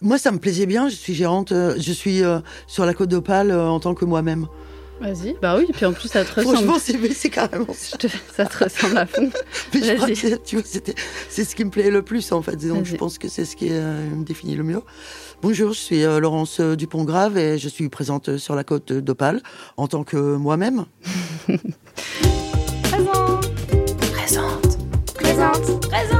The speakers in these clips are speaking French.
Moi, ça me plaisait bien. Je suis gérante, euh, je suis euh, sur la Côte d'Opale euh, en tant que moi-même. Vas-y. Bah oui, puis en plus, ça te ressemble. Franchement, c'est carrément ça. Te- Ça te ressemble à fond. Mais je crois Vas-y. que c'est- tu vois, c'était- c'est ce qui me plaît le plus en fait. Donc je pense que c'est ce qui euh, me définit le mieux. Bonjour, je suis euh, Laurence Dupont-Grave et je suis présente sur la côte d'Opale en tant que moi-même. Présent. Présente. Présente. Présente. Présente.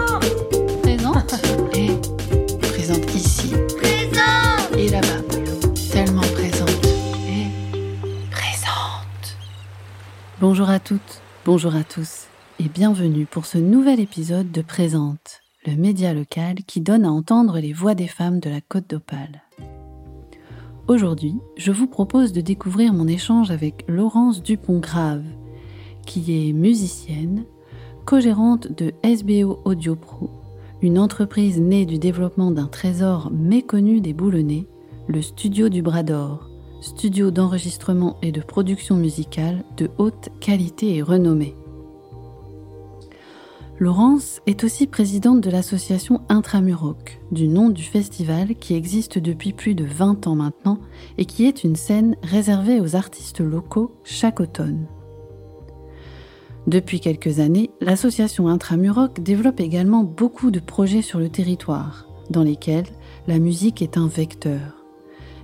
Bonjour à toutes, bonjour à tous, et bienvenue pour ce nouvel épisode de Présente, le média local qui donne à entendre les voix des femmes de la Côte d'Opale. Aujourd'hui, je vous propose de découvrir mon échange avec Laurence Dupont-Grave, qui est musicienne, co-gérante de SBO Audio Pro, une entreprise née du développement d'un trésor méconnu des Boulonnais, le Studio du Bras d'Or, studio d'enregistrement et de production musicale de haute qualité et renommée. Laurence est aussi présidente de l'association Intramuroc, du nom du festival qui existe depuis plus de 20 ans maintenant et qui est une scène réservée aux artistes locaux chaque automne. Depuis quelques années, l'association Intramuroc développe également beaucoup de projets sur le territoire, dans lesquels la musique est un vecteur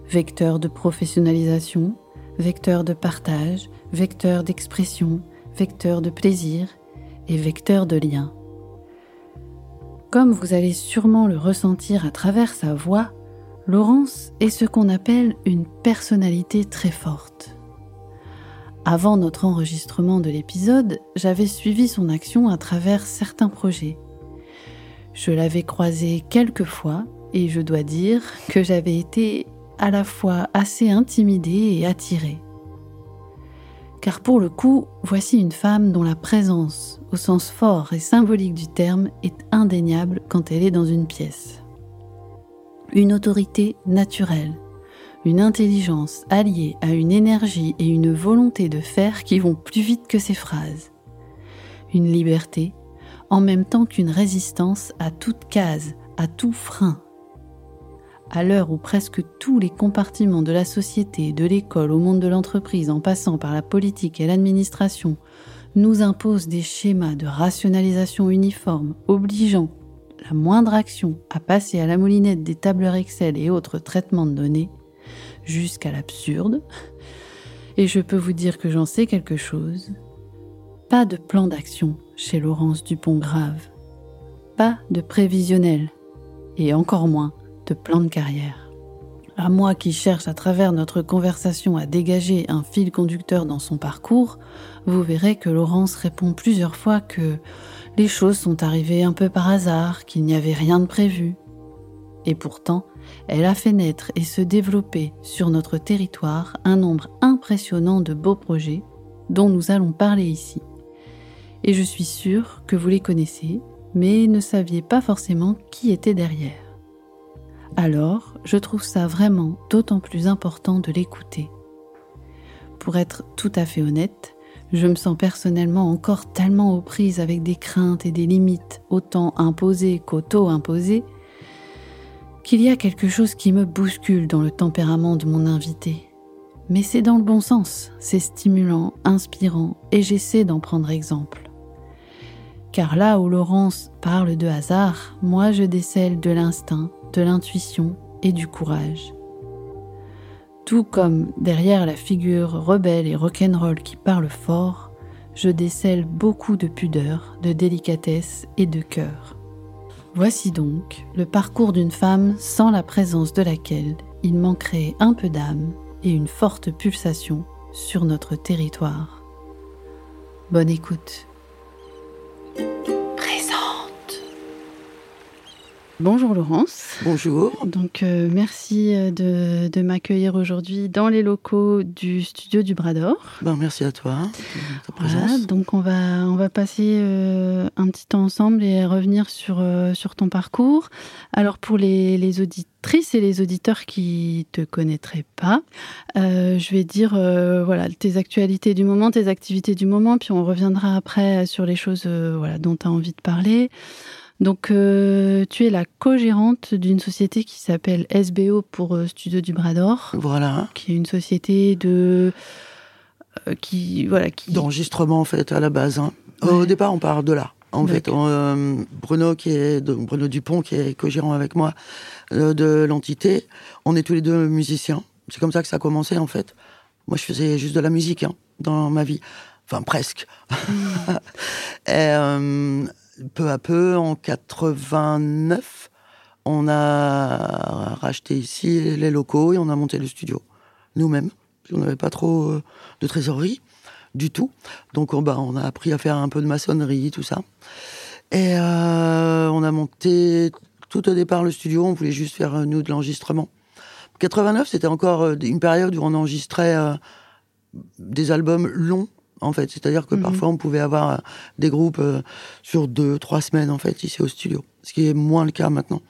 vecteur de professionnalisation, vecteur de partage, vecteur d'expression, vecteur de plaisir et vecteur de lien. Comme vous allez sûrement le ressentir à travers sa voix, Laurence est ce qu'on appelle une personnalité très forte. Avant notre enregistrement de l'épisode, j'avais suivi son action à travers certains projets. Je l'avais croisée quelques fois et je dois dire que j'avais été à la fois assez intimidée et attirée. Car pour le coup, voici une femme dont la présence, au sens fort et symbolique du terme, est indéniable quand elle est dans une pièce. Une autorité naturelle, une intelligence alliée à une énergie et une volonté de faire qui vont plus vite que ses phrases. Une liberté, en même temps qu'une résistance à toute case, à tout frein, à l'heure où presque tous les compartiments de la société, de l'école au monde de l'entreprise, en passant par la politique et l'administration, nous imposent des schémas de rationalisation uniformes, obligeant la moindre action à passer à la moulinette des tableurs Excel et autres traitements de données, jusqu'à l'absurde, et je peux vous dire que j'en sais quelque chose, pas de plan d'action chez Laurence Dupont-Grave, pas de prévisionnel, et encore moins de plan de carrière. À moi qui cherche à travers notre conversation à dégager un fil conducteur dans son parcours, vous verrez que Laurence répond plusieurs fois que les choses sont arrivées un peu par hasard, qu'il n'y avait rien de prévu. Et pourtant, elle a fait naître et se développer sur notre territoire un nombre impressionnant de beaux projets dont nous allons parler ici. Et je suis sûre que vous les connaissez, mais ne saviez pas forcément qui était derrière. Alors, je trouve ça vraiment d'autant plus important de l'écouter. Pour être tout à fait honnête, je me sens personnellement encore tellement aux prises avec des craintes et des limites, autant imposées qu'auto-imposées, qu'il y a quelque chose qui me bouscule dans le tempérament de mon invité. Mais c'est dans le bon sens, c'est stimulant, inspirant, et j'essaie d'en prendre exemple. Car là où Laurence parle de hasard, moi je décèle de l'instinct, de l'intuition et du courage. Tout comme derrière la figure rebelle et rock'n'roll qui parle fort, je décèle beaucoup de pudeur, de délicatesse et de cœur. Voici donc le parcours d'une femme sans la présence de laquelle il manquerait un peu d'âme et une forte pulsation sur notre territoire. Bonne écoute. Bonjour Laurence. Bonjour. Donc euh, merci euh, de, de m'accueillir aujourd'hui dans les locaux du studio du Bras d'Or. Ben, merci à toi Voilà, donc on va, on va passer euh, un petit temps ensemble et revenir sur, euh, sur ton parcours. Alors pour les, les auditrices et les auditeurs qui te connaîtraient pas, je vais dire voilà tes actualités du moment, tes activités du moment, puis on reviendra après sur les choses voilà, dont tu as envie de parler. Donc, euh, tu es la co-gérante d'une société qui s'appelle SBO pour euh, Studio du Bras d'Or. Voilà. Qui est une société de. Euh, qui, voilà, qui... D'enregistrement, en fait, à la base. Hein. Au départ, on part de là. En fait, Bruno, qui est Bruno Dupont, qui est co-gérant avec moi de l'entité, on est tous les deux musiciens. C'est comme ça que ça a commencé, en fait. Moi, je faisais juste de la musique hein, dans ma vie. Enfin, presque. Et, peu à peu, en 89, on a racheté ici les locaux et on a monté le studio nous-mêmes. On n'avait pas trop euh, de trésorerie du tout. Donc on, bah, on a appris à faire un peu de maçonnerie, tout ça. Et euh, on a monté tout au départ le studio, on voulait juste faire euh, nous de l'enregistrement. 89, c'était encore une période où on enregistrait des albums longs en fait. C'est-à-dire que mhm. parfois, on pouvait avoir euh, des groupes euh, sur deux, trois semaines, en fait, ici au studio. Ce qui est moins le cas maintenant,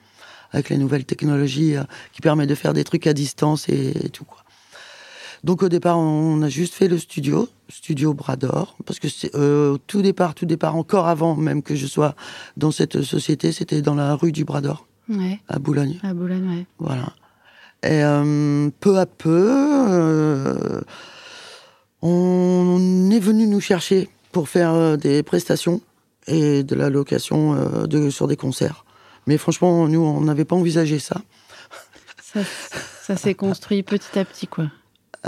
avec les nouvelles technologies euh, qui permettent de faire des trucs à distance et, tout, quoi. Donc au départ, on a juste fait le studio, studio Bras d'Or, parce que c'est tout départ, tout départ, encore avant même que je sois dans cette société, c'était dans la rue du Bras d'Or, à Boulogne. À Boulogne, ouais. Voilà. Et peu à peu, on est venu nous chercher pour faire euh, des prestations et de la location euh, de, sur des concerts. Mais franchement, nous, on n'avait pas envisagé ça. Ça, s'est construit petit à petit, quoi.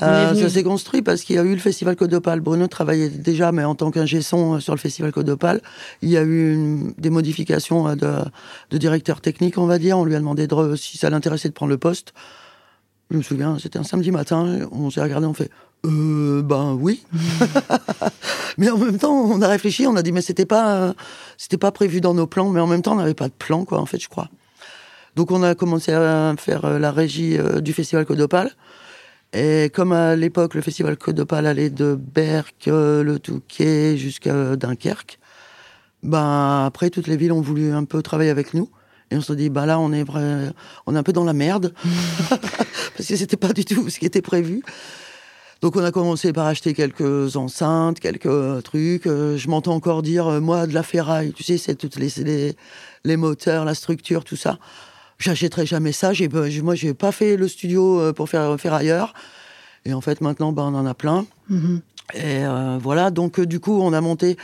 Euh, ça s'est construit parce qu'il y a eu le festival Codopal. Bruno travaillait déjà, mais en tant qu'ingé son sur le festival Codopal. Il y a eu des modifications de, de, directeur technique, on va dire. On lui a demandé de, si ça l'intéressait de prendre le poste. Je me souviens, c'était un samedi matin. On s'est regardé, on fait euh, ben oui. mais en même temps, on a réfléchi, on a dit, mais c'était pas, c'était pas prévu dans nos plans, mais en même temps, on n'avait pas de plan, quoi, en fait, je crois. Donc, on a commencé à faire euh, la régie euh, du festival Codopal. Et comme à l'époque, le festival Codopal allait de Berck, euh, le Touquet, jusqu'à Dunkerque, ben après, toutes les villes ont voulu un peu travailler avec nous. Et on se dit, bah là, on est, on est un peu dans la merde. Parce que c'était pas du tout ce qui était prévu. Donc on a commencé par acheter quelques enceintes, quelques trucs. Euh, je m'entends encore dire, euh, moi, de la ferraille, tu sais, c'est toutes les, les, moteurs, la structure, tout ça. J'achèterai jamais ça. J'ai, moi, j'ai pas fait le studio euh, pour faire ferrailleur. Et en fait, maintenant, ben, on en a plein. Mm-hmm. Et voilà, donc du coup, on a monté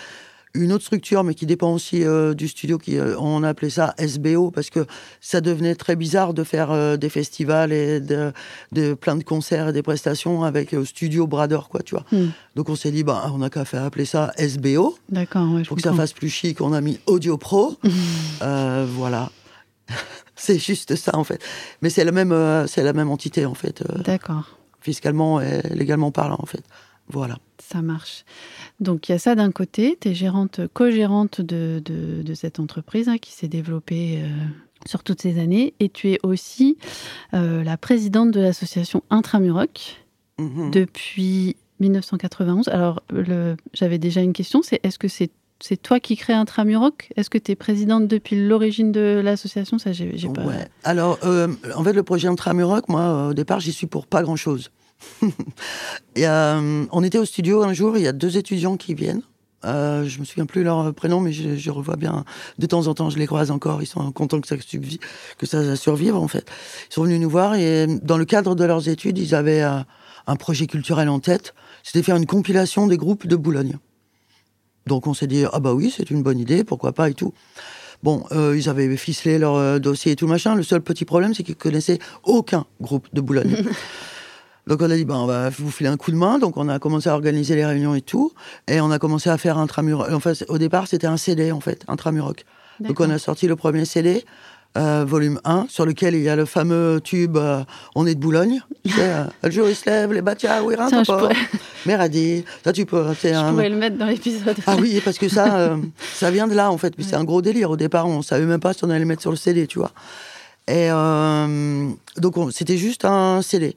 une autre structure, mais qui dépend aussi euh, du studio, qui, euh, on appelait ça SBO, parce que ça devenait très bizarre de faire euh, des festivals et de, de, plein de concerts et des prestations avec studio Brador, quoi, tu vois. Hmm. Donc on s'est dit, bah, on n'a qu'à faire appeler ça SBO. D'accord, ouais, Pour que ça fasse plus chic, on a mis Audio Pro. voilà. c'est juste ça, en fait. Mais c'est la même, c'est la même entité, en fait. D'accord. Fiscalement et légalement parlant, en fait. Voilà. Ça marche. Donc il y a ça d'un côté, tu es gérante, co-gérante de, cette entreprise hein, qui s'est développée euh, sur toutes ces années, et tu es aussi euh, la présidente de l'association Intramuroc mhm. depuis 1991. Alors j'avais déjà une question, c'est est-ce que c'est c'est toi qui crée Intramuroc? Est-ce que tu es présidente depuis l'origine de l'association? Ça, j'ai, pas. Alors, euh, en fait, le projet Intramuroc, moi, au départ, j'y suis pour pas grand-chose. euh, on était au studio un jour, il y a deux étudiants qui viennent. Euh, je me souviens plus leur prénom, mais je, revois bien. De temps en temps, je les croise encore. Ils sont contents que ça, que ça survive, en fait. Ils sont venus nous voir et dans le cadre de leurs études, ils avaient euh, un projet culturel en tête. C'était faire une compilation des groupes de Boulogne. Donc on s'est dit, ah bah oui, c'est une bonne idée, pourquoi pas et tout. Bon, euh, ils avaient ficelé leur dossier et tout machin. Le seul petit problème, c'est qu'ils connaissaient aucun groupe de Boulogne. Donc on a dit, ben, on va vous filer un coup de main. Donc on a commencé à organiser les réunions et tout. Et on a commencé à faire un Intramuroc. Enfin, au départ, c'était un CD, en fait, un Intramuroc. Donc on a sorti le premier CD, euh, volume 1, sur lequel il y a le fameux tube euh, On est de Boulogne. tu sais, euh, le jour il se lève, les bâtias, oui, rien, pourrais... Méradi. Ça, tu peux. Je un... pourrais le mettre dans l'épisode. Ah oui, parce que ça, ça vient de là, en fait. C'est un gros délire. Au départ, on savait même pas si on allait le mettre sur le CD, tu vois. Et donc, c'était juste un CD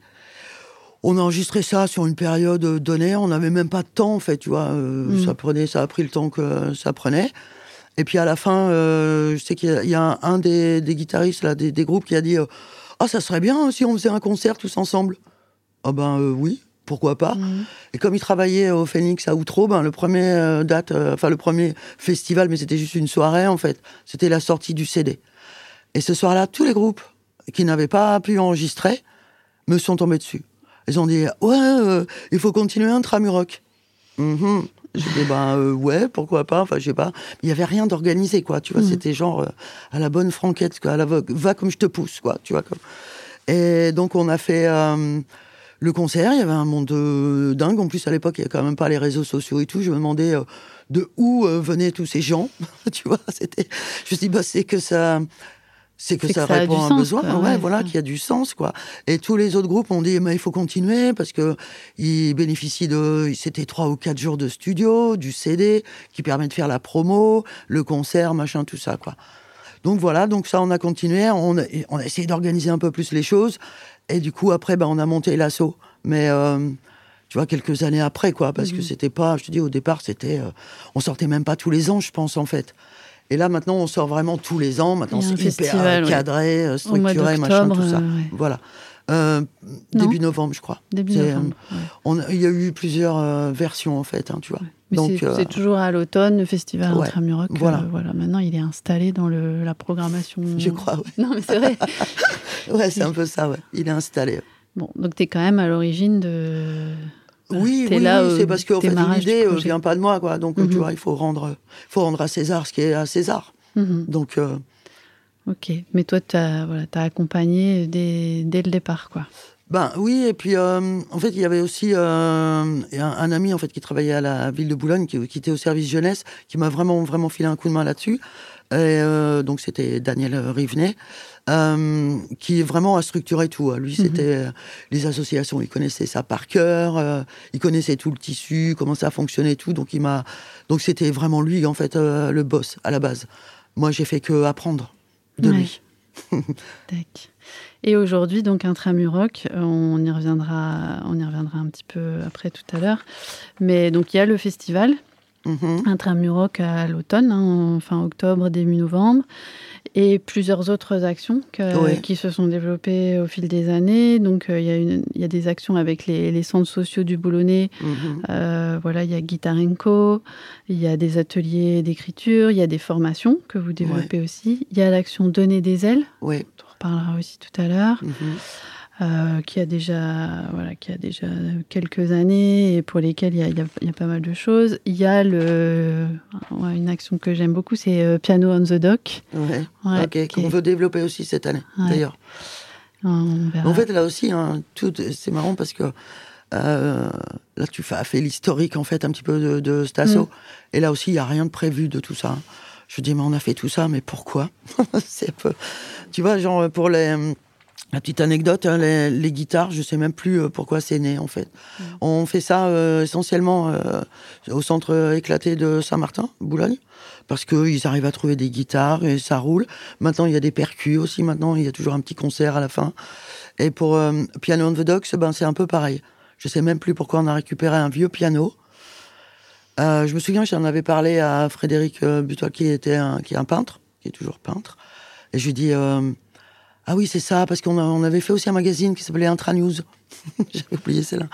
on a enregistré ça sur une période donnée. On n'avait même pas de temps, en fait, tu vois. Euh, mm. Ça prenait, ça a pris le temps que ça prenait. Et puis à la fin, euh, je sais qu'il y, a un, des, guitaristes là, des, groupes qui a dit euh, Ah, ça serait bien si on faisait un concert tous ensemble. Ah ben oui. pourquoi pas. Mhm. Et comme il travaillait au Phoenix à Outreau, ben, le premier euh, date, euh, enfin le premier festival, mais c'était juste une soirée en fait, c'était la sortie du CD. Et ce soir-là, tous les groupes qui n'avaient pas pu enregistrer me sont tombés dessus. Ils ont dit ouais, euh, il faut continuer un tramuroc. Mhm. J'ai dit ben euh, ouais, pourquoi pas. Enfin je sais pas. Il y avait rien d'organisé quoi. Tu vois, Mhm. c'était genre euh, à la bonne franquette quoi. À la va, comme je te pousse quoi. Tu vois comme. Et donc on a fait le concert. Il y avait un monde de dingue. En plus à l'époque il y a quand même pas les réseaux sociaux et tout. Je me demandais de où venaient tous ces gens. tu vois, c'était. Je me suis dit bah c'est que ça. C'est que ça répond à un sens, besoin, quoi. ouais, Ouais, voilà, qu'il y a du sens, quoi. Et tous les autres groupes ont dit, mais il faut continuer parce que ils bénéficient de, c'était trois ou quatre jours de studio, du CD qui permet de faire la promo, le concert, machin, tout ça, quoi. Donc voilà, donc ça, on a continué, on a, on a essayé d'organiser un peu plus les choses, et du coup après, ben, on a monté l'assaut, mais euh, tu vois quelques années après, quoi, parce que Mhm. c'était pas, je te dis, au départ, c'était, euh, on sortait même pas tous les ans, je pense, en fait. Et là, maintenant, on sort vraiment tous les ans. Maintenant, c'est hyper ouais. cadré, euh, structuré, machin, tout ça. euh, ouais. Voilà. Euh, début novembre, je crois. Début novembre. ouais. On a- il y a eu plusieurs euh, versions, en fait, hein, tu vois. Mais Donc, c'est euh, toujours à l'automne, le festival ouais, Intramuroc. voilà. voilà. Maintenant, il est installé dans le, la programmation. Je crois, ouais. Non, mais c'est vrai. Ouais, c'est un peu ça, ouais. Il est installé. bon, donc tu es quand même à l'origine de. Oui, oui, là oui, au c'est parce qu'en fait, démarrage du l'idée euh, vient pas de moi, quoi. Donc, euh, Mhm. tu vois, il faut rendre, faut rendre à César ce qui est à César. Mhm. Donc, euh, Ok. Mais toi, tu as, voilà, as accompagné dès, dès le départ, quoi. Ben oui, et puis euh, en fait, il y avait aussi euh, un, un ami en fait qui travaillait à la ville de Boulogne, qui, qui était au service jeunesse, qui m'a vraiment vraiment filé un coup de main là-dessus. Donc c'était Daniel Rivenet, euh, qui vraiment a structuré tout. Lui, c'était euh, les associations, il connaissait ça par cœur, euh, il connaissait tout le tissu, comment ça fonctionnait tout. Donc il m'a, donc c'était vraiment lui en fait euh, le boss à la base. Moi, j'ai fait que apprendre de Ouais. lui. Et aujourd'hui, donc Intramuroc, on y reviendra, on y reviendra un petit peu après tout à l'heure. Mais donc il y a le festival Mhm. Intramuroc à l'automne, hein, fin octobre, début novembre, et plusieurs autres actions que- Ouais. qui se sont développées au fil des années. Donc euh, il y, a y des actions avec les, les centres sociaux du Boulonnais. Mhm. Euh, voilà, il y a Guitarenco, il y a des ateliers d'écriture, il y a des formations que vous développez aussi. Il y a l'action Donner des ailes, Ouais. on reparlera aussi tout à l'heure, Mhm. Euh, qui, a déjà, voilà, qui a déjà quelques années et pour lesquelles il y a, il y a- il y a pas mal de choses. Il y a le, une action que j'aime beaucoup, c'est euh, Piano on the Dock. Ouais. Ouais, qu'on est- veut développer aussi cette année, Ouais. d'ailleurs. En fait, là aussi, hein, tout, c'est marrant parce que euh, là, tu as fait l'historique, en fait, un petit peu de, assaut. Mm. Et là aussi, il n'y a rien de prévu de tout ça. hein. Je dis, mais on a fait tout ça, mais pourquoi? C'est un peu... Tu vois, genre, pour les... La petite anecdote, hein, les, les guitares, je sais même plus euh, pourquoi c'est né en fait. Mm. On fait ça euh, essentiellement euh, au centre éclaté de Saint-Martin, Boulogne, parce qu'ils arrivent à trouver des guitares et ça roule. Maintenant, il y a des percus aussi. Maintenant, il y a toujours un petit concert à la fin. Et pour euh, Piano on the Docks, ben c'est un peu pareil. Je sais même plus pourquoi on a récupéré un vieux piano. Je me souviens, j'en avais parlé à Frédéric Butois, qui était un, qui est un peintre, qui est toujours peintre. Et je lui dis, ah oui, c'est ça, parce qu'on avait fait aussi un magazine qui s'appelait Intra News. J'avais oublié celle-là.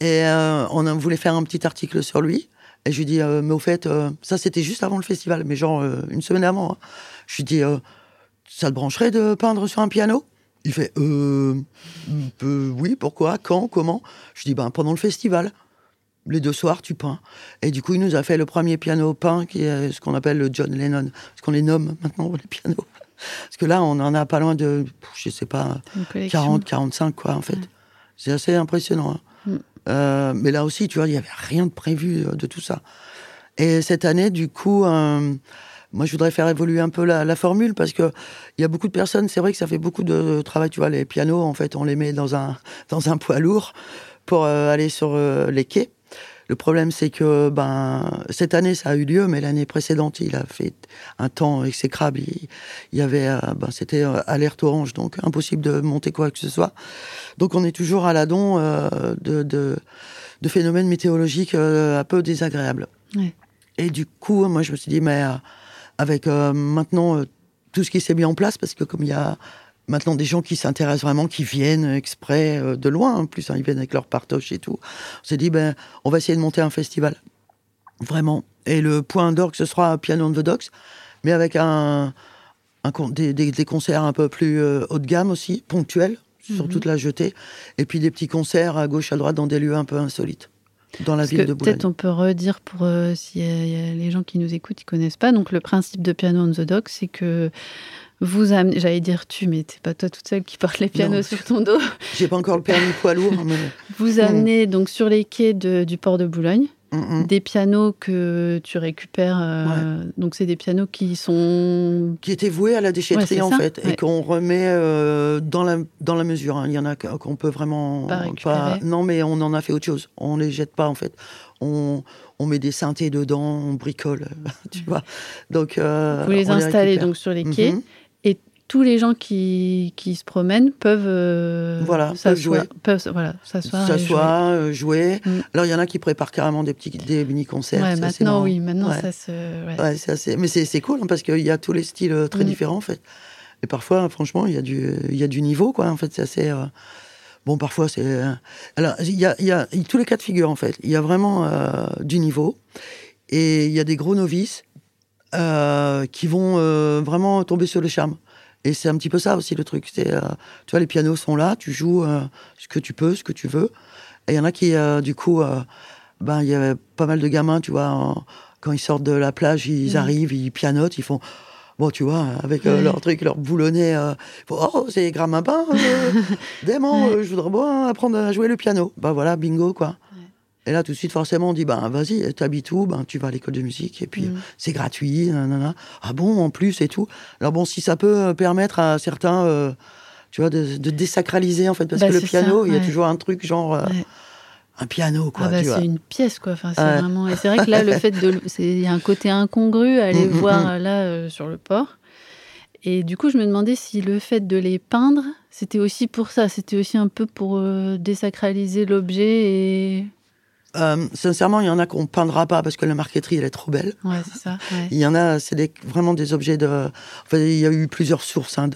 Et euh, on voulait faire un petit article sur lui. Et je lui dis, euh, mais au fait, euh, ça c'était juste avant le festival, mais genre euh, une semaine avant. hein. Je lui dis, ça te brancherait de peindre sur un piano? Il fait, euh, oui, pourquoi, quand, comment? Je dis, ben pendant le festival. Les deux soirs, tu peins. Et du coup, il nous a fait le premier piano peint, qui est ce qu'on appelle le John Lennon. Parce qu'on les nomme maintenant, les pianos. Parce que là, on en a pas loin de, je sais pas, Une collection. 40, 45, quoi, en fait. Ouais. C'est assez impressionnant. hein. Mm. Euh, mais là aussi, tu vois, il n'y avait rien de prévu euh, de tout ça. Et cette année, du coup, euh, moi, je voudrais faire évoluer un peu la, la formule parce que il y a beaucoup de personnes, c'est vrai que ça fait beaucoup de travail, tu vois, les pianos, en fait, on les met dans un, dans un poids lourd pour euh, aller sur les quais. Le problème, c'est que ben cette année, ça a eu lieu, mais l'année précédente, il a fait un temps exécrable. Il, il y avait, euh, ben, c'était euh, alerte orange, donc impossible de monter quoi que ce soit. Donc, on est toujours à l'adon euh, de, de, de phénomènes météorologiques euh, un peu désagréables. Ouais. Et du coup, moi, je me suis dit, mais avec maintenant tout ce qui s'est mis en place, parce que comme il y a maintenant des gens qui s'intéressent vraiment, qui viennent exprès euh, de loin, en plus, hein, ils viennent avec leur partoche et tout. On s'est dit, ben, on va essayer de monter un festival. Vraiment. Et le point d'orgue, ce sera Piano on the Docks, mais avec un, un des, des, concerts un peu plus euh, haut de gamme aussi, ponctuels, sur mhm. toute la jetée. Et puis des petits concerts à gauche, à droite, dans des lieux un peu insolites dans la ville de Boulogne. Peut-être on peut redire pour euh, si y, a les gens qui nous écoutent, qui connaissent pas. Donc le principe de Piano on the Docks, c'est que vous amenez, j'allais dire tu, mais c'est pas toi toute seule qui porte les pianos sur ton dos. J'ai pas encore le permis poids lourd. Mais... Vous amenez donc sur les quais du port de Boulogne. Des pianos que tu récupères, euh, donc c'est des pianos qui sont qui étaient voués à la déchetterie en fait et qu'on remet euh, dans la dans la mesure. Hein. Il y en a qu'on peut vraiment pas, Non, mais on en a fait autre chose. On les jette pas en fait. On, on met des synthés dedans, on bricole, tu vois. Donc euh, vous les installez donc sur les quais. Mhm tous les gens qui, qui se promènent peuvent euh, voilà jouer. peuvent voilà s'asseoir s'asseoir euh, jouer, mm. alors il y en a qui préparent carrément des petits des mini concerts ouais, maintenant oui maintenant ça se ouais. c'est assez... mais c'est cool hein, parce qu'il y a tous les styles euh, très mm. différents en fait. Et parfois franchement il y a du il y a du niveau quoi en fait c'est assez bon parfois c'est alors il y a, il y a tous les cas de figure en fait. Il y a vraiment du niveau et il y a des gros novices qui vont vraiment tomber sur le charme et c'est un petit peu ça aussi le truc. C'est, euh, tu vois, les pianos sont là, tu joues euh, ce que tu peux, ce que tu veux. Et il y en a qui, euh, du coup, ben il y avait pas mal de gamins, tu vois, quand ils sortent de la plage, ils arrivent, ils pianotent, ils font. Bon, tu vois, avec leur truc, leur boulonnet, oh, c'est Grammapain, dément, je voudrais bien apprendre à jouer le piano. Ben voilà, bingo, quoi. Et là, tout de suite, forcément, on dit, ben, vas-y, t'habites où? Ben, tu vas à l'école de musique, et puis mm. c'est gratuit, nanana. Ah bon, en plus, et tout? Alors bon, si ça peut euh, permettre à certains, euh, tu vois, de, désacraliser, en fait, parce bah, que le piano, il y a toujours un truc genre... Euh, un piano, quoi. Ah bah, c'est une pièce, quoi. Enfin, c'est vraiment... Et c'est vrai que là, le fait de... Il y a un côté incongru à aller mm, mm, voir, là, sur le port. Et du coup, je me demandais si le fait de les peindre, c'était aussi pour ça. C'était aussi un peu pour désacraliser l'objet et euh, sincèrement, il y en a qu'on peindra pas parce que la marqueterie elle est trop belle. Ouais, c'est ça. Il y en a, c'est vraiment des objets de. Enfin, il y a eu plusieurs sources hein,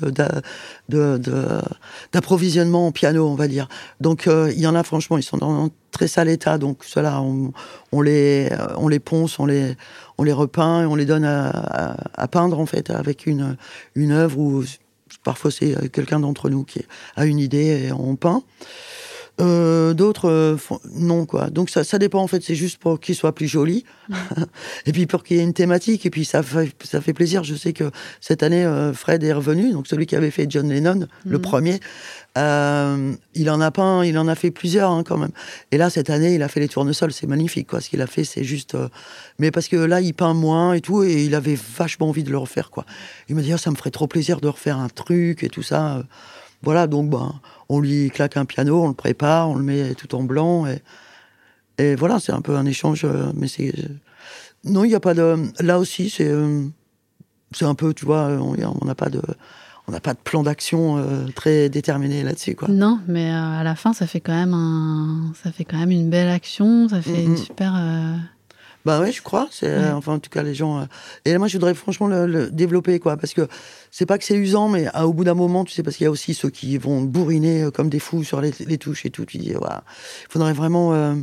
d'approvisionnement en piano, on va dire. Donc euh, il y en a, franchement, ils sont dans un très sale état. Donc cela, on, on, les, on les ponce, on les, on les repeint et on les donne à, à, peindre en fait avec une une œuvre où parfois c'est quelqu'un d'entre nous qui a une idée et on peint. Euh, d'autres, euh, non, quoi. Donc ça, ça dépend, en fait. C'est juste pour qu'il soit plus joli. Mm. et puis pour qu'il y ait une thématique. Et puis ça fait, ça fait plaisir. Je sais que cette année, euh, Fred est revenu. Donc celui qui avait fait John Lennon, le mm. premier. il en a peint, il en a fait plusieurs, hein, quand même. Et là, cette année, il a fait les tournesols. C'est magnifique, quoi. Ce qu'il a fait, c'est juste. Mais parce que là, il peint moins et tout. Et il avait vachement envie de le refaire, quoi. Il m'a dit, ah, ça me ferait trop plaisir de refaire un truc et tout ça. Voilà, donc ben, on lui claque un piano, on le prépare, on le met tout en blanc. Et, et voilà, c'est un peu un échange. Euh, mais c'est. Non, il n'y a pas de. Là aussi, c'est. Euh, c'est un peu, tu vois, on n'a pas de. On n'a pas de plan d'action euh, très déterminé là-dessus, quoi. Non, mais à la fin, ça fait quand même un, ça fait quand même une belle action, ça fait une super. Bah ouais, je crois. C'est enfin en tout cas les gens. Et moi, je voudrais franchement le développer, quoi, parce que c'est pas que c'est usant, mais à, au bout d'un moment, tu sais, parce qu'il y a aussi ceux qui vont bourriner euh, comme des fous sur les, touches et tout. Tu dis, voilà, il faudrait vraiment. Euh,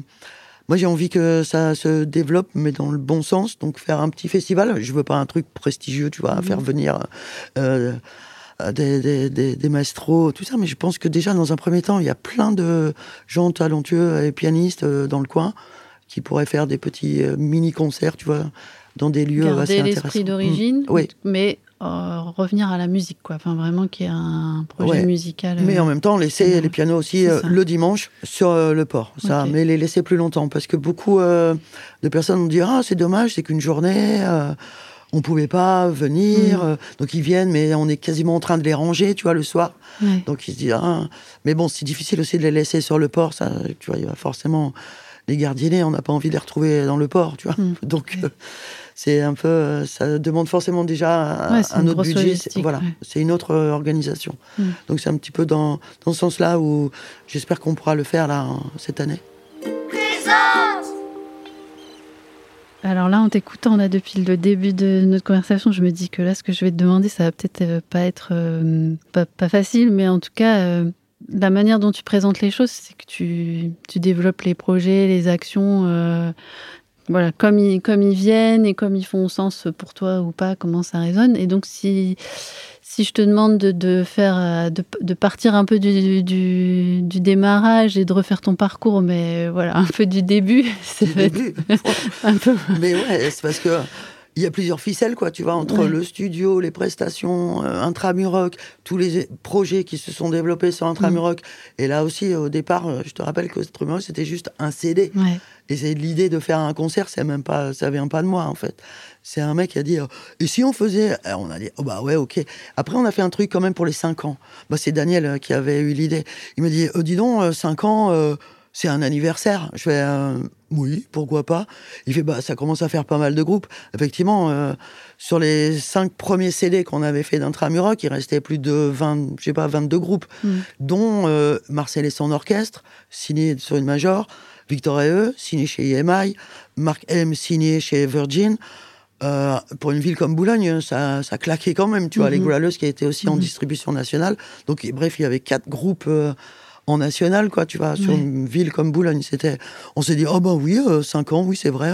moi, j'ai envie que ça se développe, mais dans le bon sens. Donc, faire un petit festival. Je veux pas un truc prestigieux, tu vois, mmh. faire venir. Euh, des, des, des, des, maestros, tout ça, mais je pense que déjà, dans un premier temps, il y a plein de gens talentueux et pianistes dans le coin qui pourraient faire des petits mini-concerts, tu vois, dans des lieux Garder assez intéressants. l'esprit d'origine, mmh. oui. mais euh, revenir à la musique, quoi. Enfin, vraiment qu'il y ait un projet musical. Mais en même temps, laisser les pianos aussi euh, le dimanche sur euh, le port. Ça, mais les laisser plus longtemps. Parce que beaucoup de personnes vont dire Ah, c'est dommage, c'est qu'une journée. on pouvait pas venir, mm. donc ils viennent, mais on est quasiment en train de les ranger, tu vois, le soir. Donc ils se disent, ah. mais bon, c'est difficile aussi de les laisser sur le port, ça, tu vois, il va forcément les gardiennés, on n'a pas envie de les retrouver dans le port, tu vois. Mm. Donc, c'est un peu, ça demande forcément déjà un, autre budget. Voilà, c'est une autre euh, organisation. Mm. Donc c'est un petit peu dans, dans ce sens-là où j'espère qu'on pourra le faire là cette année. Présence Alors là, en t'écoutant, là, depuis le début de notre conversation, je me dis que là, ce que je vais te demander, ça va peut-être euh, pas être euh, pas, facile, mais en tout cas, euh, la manière dont tu présentes les choses, c'est que tu, tu, développes les projets, les actions, voilà, comme ils, comme ils viennent et comme ils font sens pour toi ou pas, comment ça résonne. Et donc, si si je te demande de, faire, euh, de, partir un peu du, du, démarrage et de refaire ton parcours, mais voilà, un peu du début, c'est un peu. Mais ouais, c'est parce que il y a plusieurs ficelles, quoi, tu vois, entre le studio, les prestations, euh, Intramuroc, tous les projets qui se sont développés sur Intramuroc. Mm. Et là aussi, au départ, euh, je te rappelle que Intramuroc, c'était juste un CD. Et c'est l'idée de faire un concert, c'est même pas, ça vient pas de moi, en fait. C'est un mec qui a dit, euh, et si on faisait, on a dit, oh bah ouais, ok. Après, on a fait un truc quand même pour les 5 ans. Bah, c'est Daniel qui avait eu l'idée. Il m'a dit, dis donc, 5 ans, c'est un anniversaire. Je fais, euh, oui, pourquoi pas. Il fait, bah, ça commence à faire pas mal de groupes. Effectivement, euh, sur les cinq premiers CD qu'on avait fait d'Intramuroc, il restait plus de 20, je sais pas, 22 groupes, mm. dont euh, Marcel et son orchestre, signé sur une major, Victor et eux, signé chez EMI, Marc M, signé chez Virgin. pour une ville comme Boulogne, ça, ça claquait quand même, tu vois, les mm-hmm. qui étaient aussi en mm-hmm. distribution nationale. Donc, bref, il y avait quatre groupes en national, quoi, tu vois, sur une ville comme Boulogne. C'était, on s'est dit, oh ben oui, 5 euh, ans, oui, c'est vrai.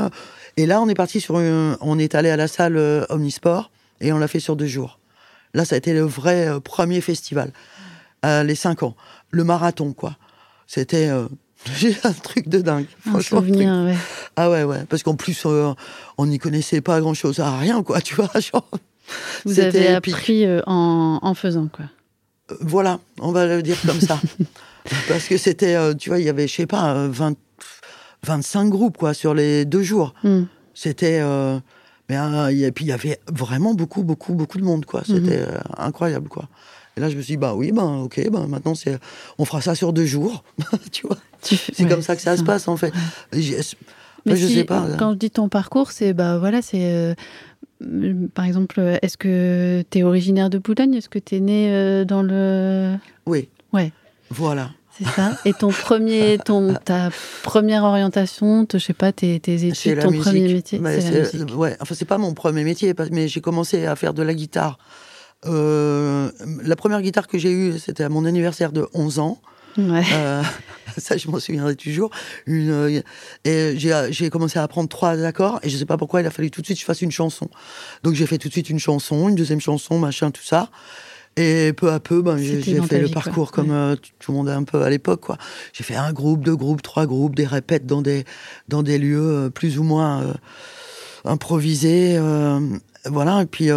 Et là, on est parti sur on est allé à la salle euh, Omnisport et on l'a fait sur deux jours. Là, ça a été le vrai euh, premier festival. les 5 ans. Le marathon, quoi. C'était un truc de dingue. Un souvenir, ouais. Ah ouais, ouais. Parce qu'en plus, on n'y connaissait pas grand-chose à rien, quoi, tu vois. Vous avez appris en, en faisant, quoi. voilà, on va le dire comme ça. Parce que c'était, euh, tu vois, il y avait, je sais pas, 20, 25 groupes, quoi, sur les deux jours. Hmm. C'était. Euh, mais euh, et puis il y avait vraiment beaucoup, beaucoup, beaucoup de monde, quoi. C'était hmm. incroyable, quoi. Et là, je me suis dit, bah oui, ben ok, ben maintenant, c'est, on fera ça sur deux jours, tu vois? C'est comme ça que ça, se passe, en fait. Mais je sais pas. Quand je dis ton parcours, c'est, bah voilà, c'est. par exemple, est-ce que tu es originaire de Boulogne? Est-ce que tu es né dans le. Oui. Ouais. Voilà. C'est ça. Et ton premier, ton, ta première orientation, je sais pas, tes, tes études, ton premier métier, c'est la musique. Ouais, enfin c'est pas mon premier métier, mais j'ai commencé à faire de la guitare. Euh, la première guitare que j'ai eue, c'était à mon anniversaire de 11 ans. Ouais. Euh, ça, je m'en souviendrai toujours. Une, euh, et j'ai commencé à apprendre trois accords, et je sais pas pourquoi il a fallu tout de suite que je fasse une chanson. Donc j'ai fait tout de suite une chanson, une deuxième chanson, machin, tout ça. Et peu à peu, ben, j'ai fait le parcours comme euh, tout le monde un peu à l'époque. quoi. J'ai fait un groupe, deux groupes, trois groupes, des répètes dans des, dans des lieux euh, plus ou moins euh, improvisés. voilà, et puis...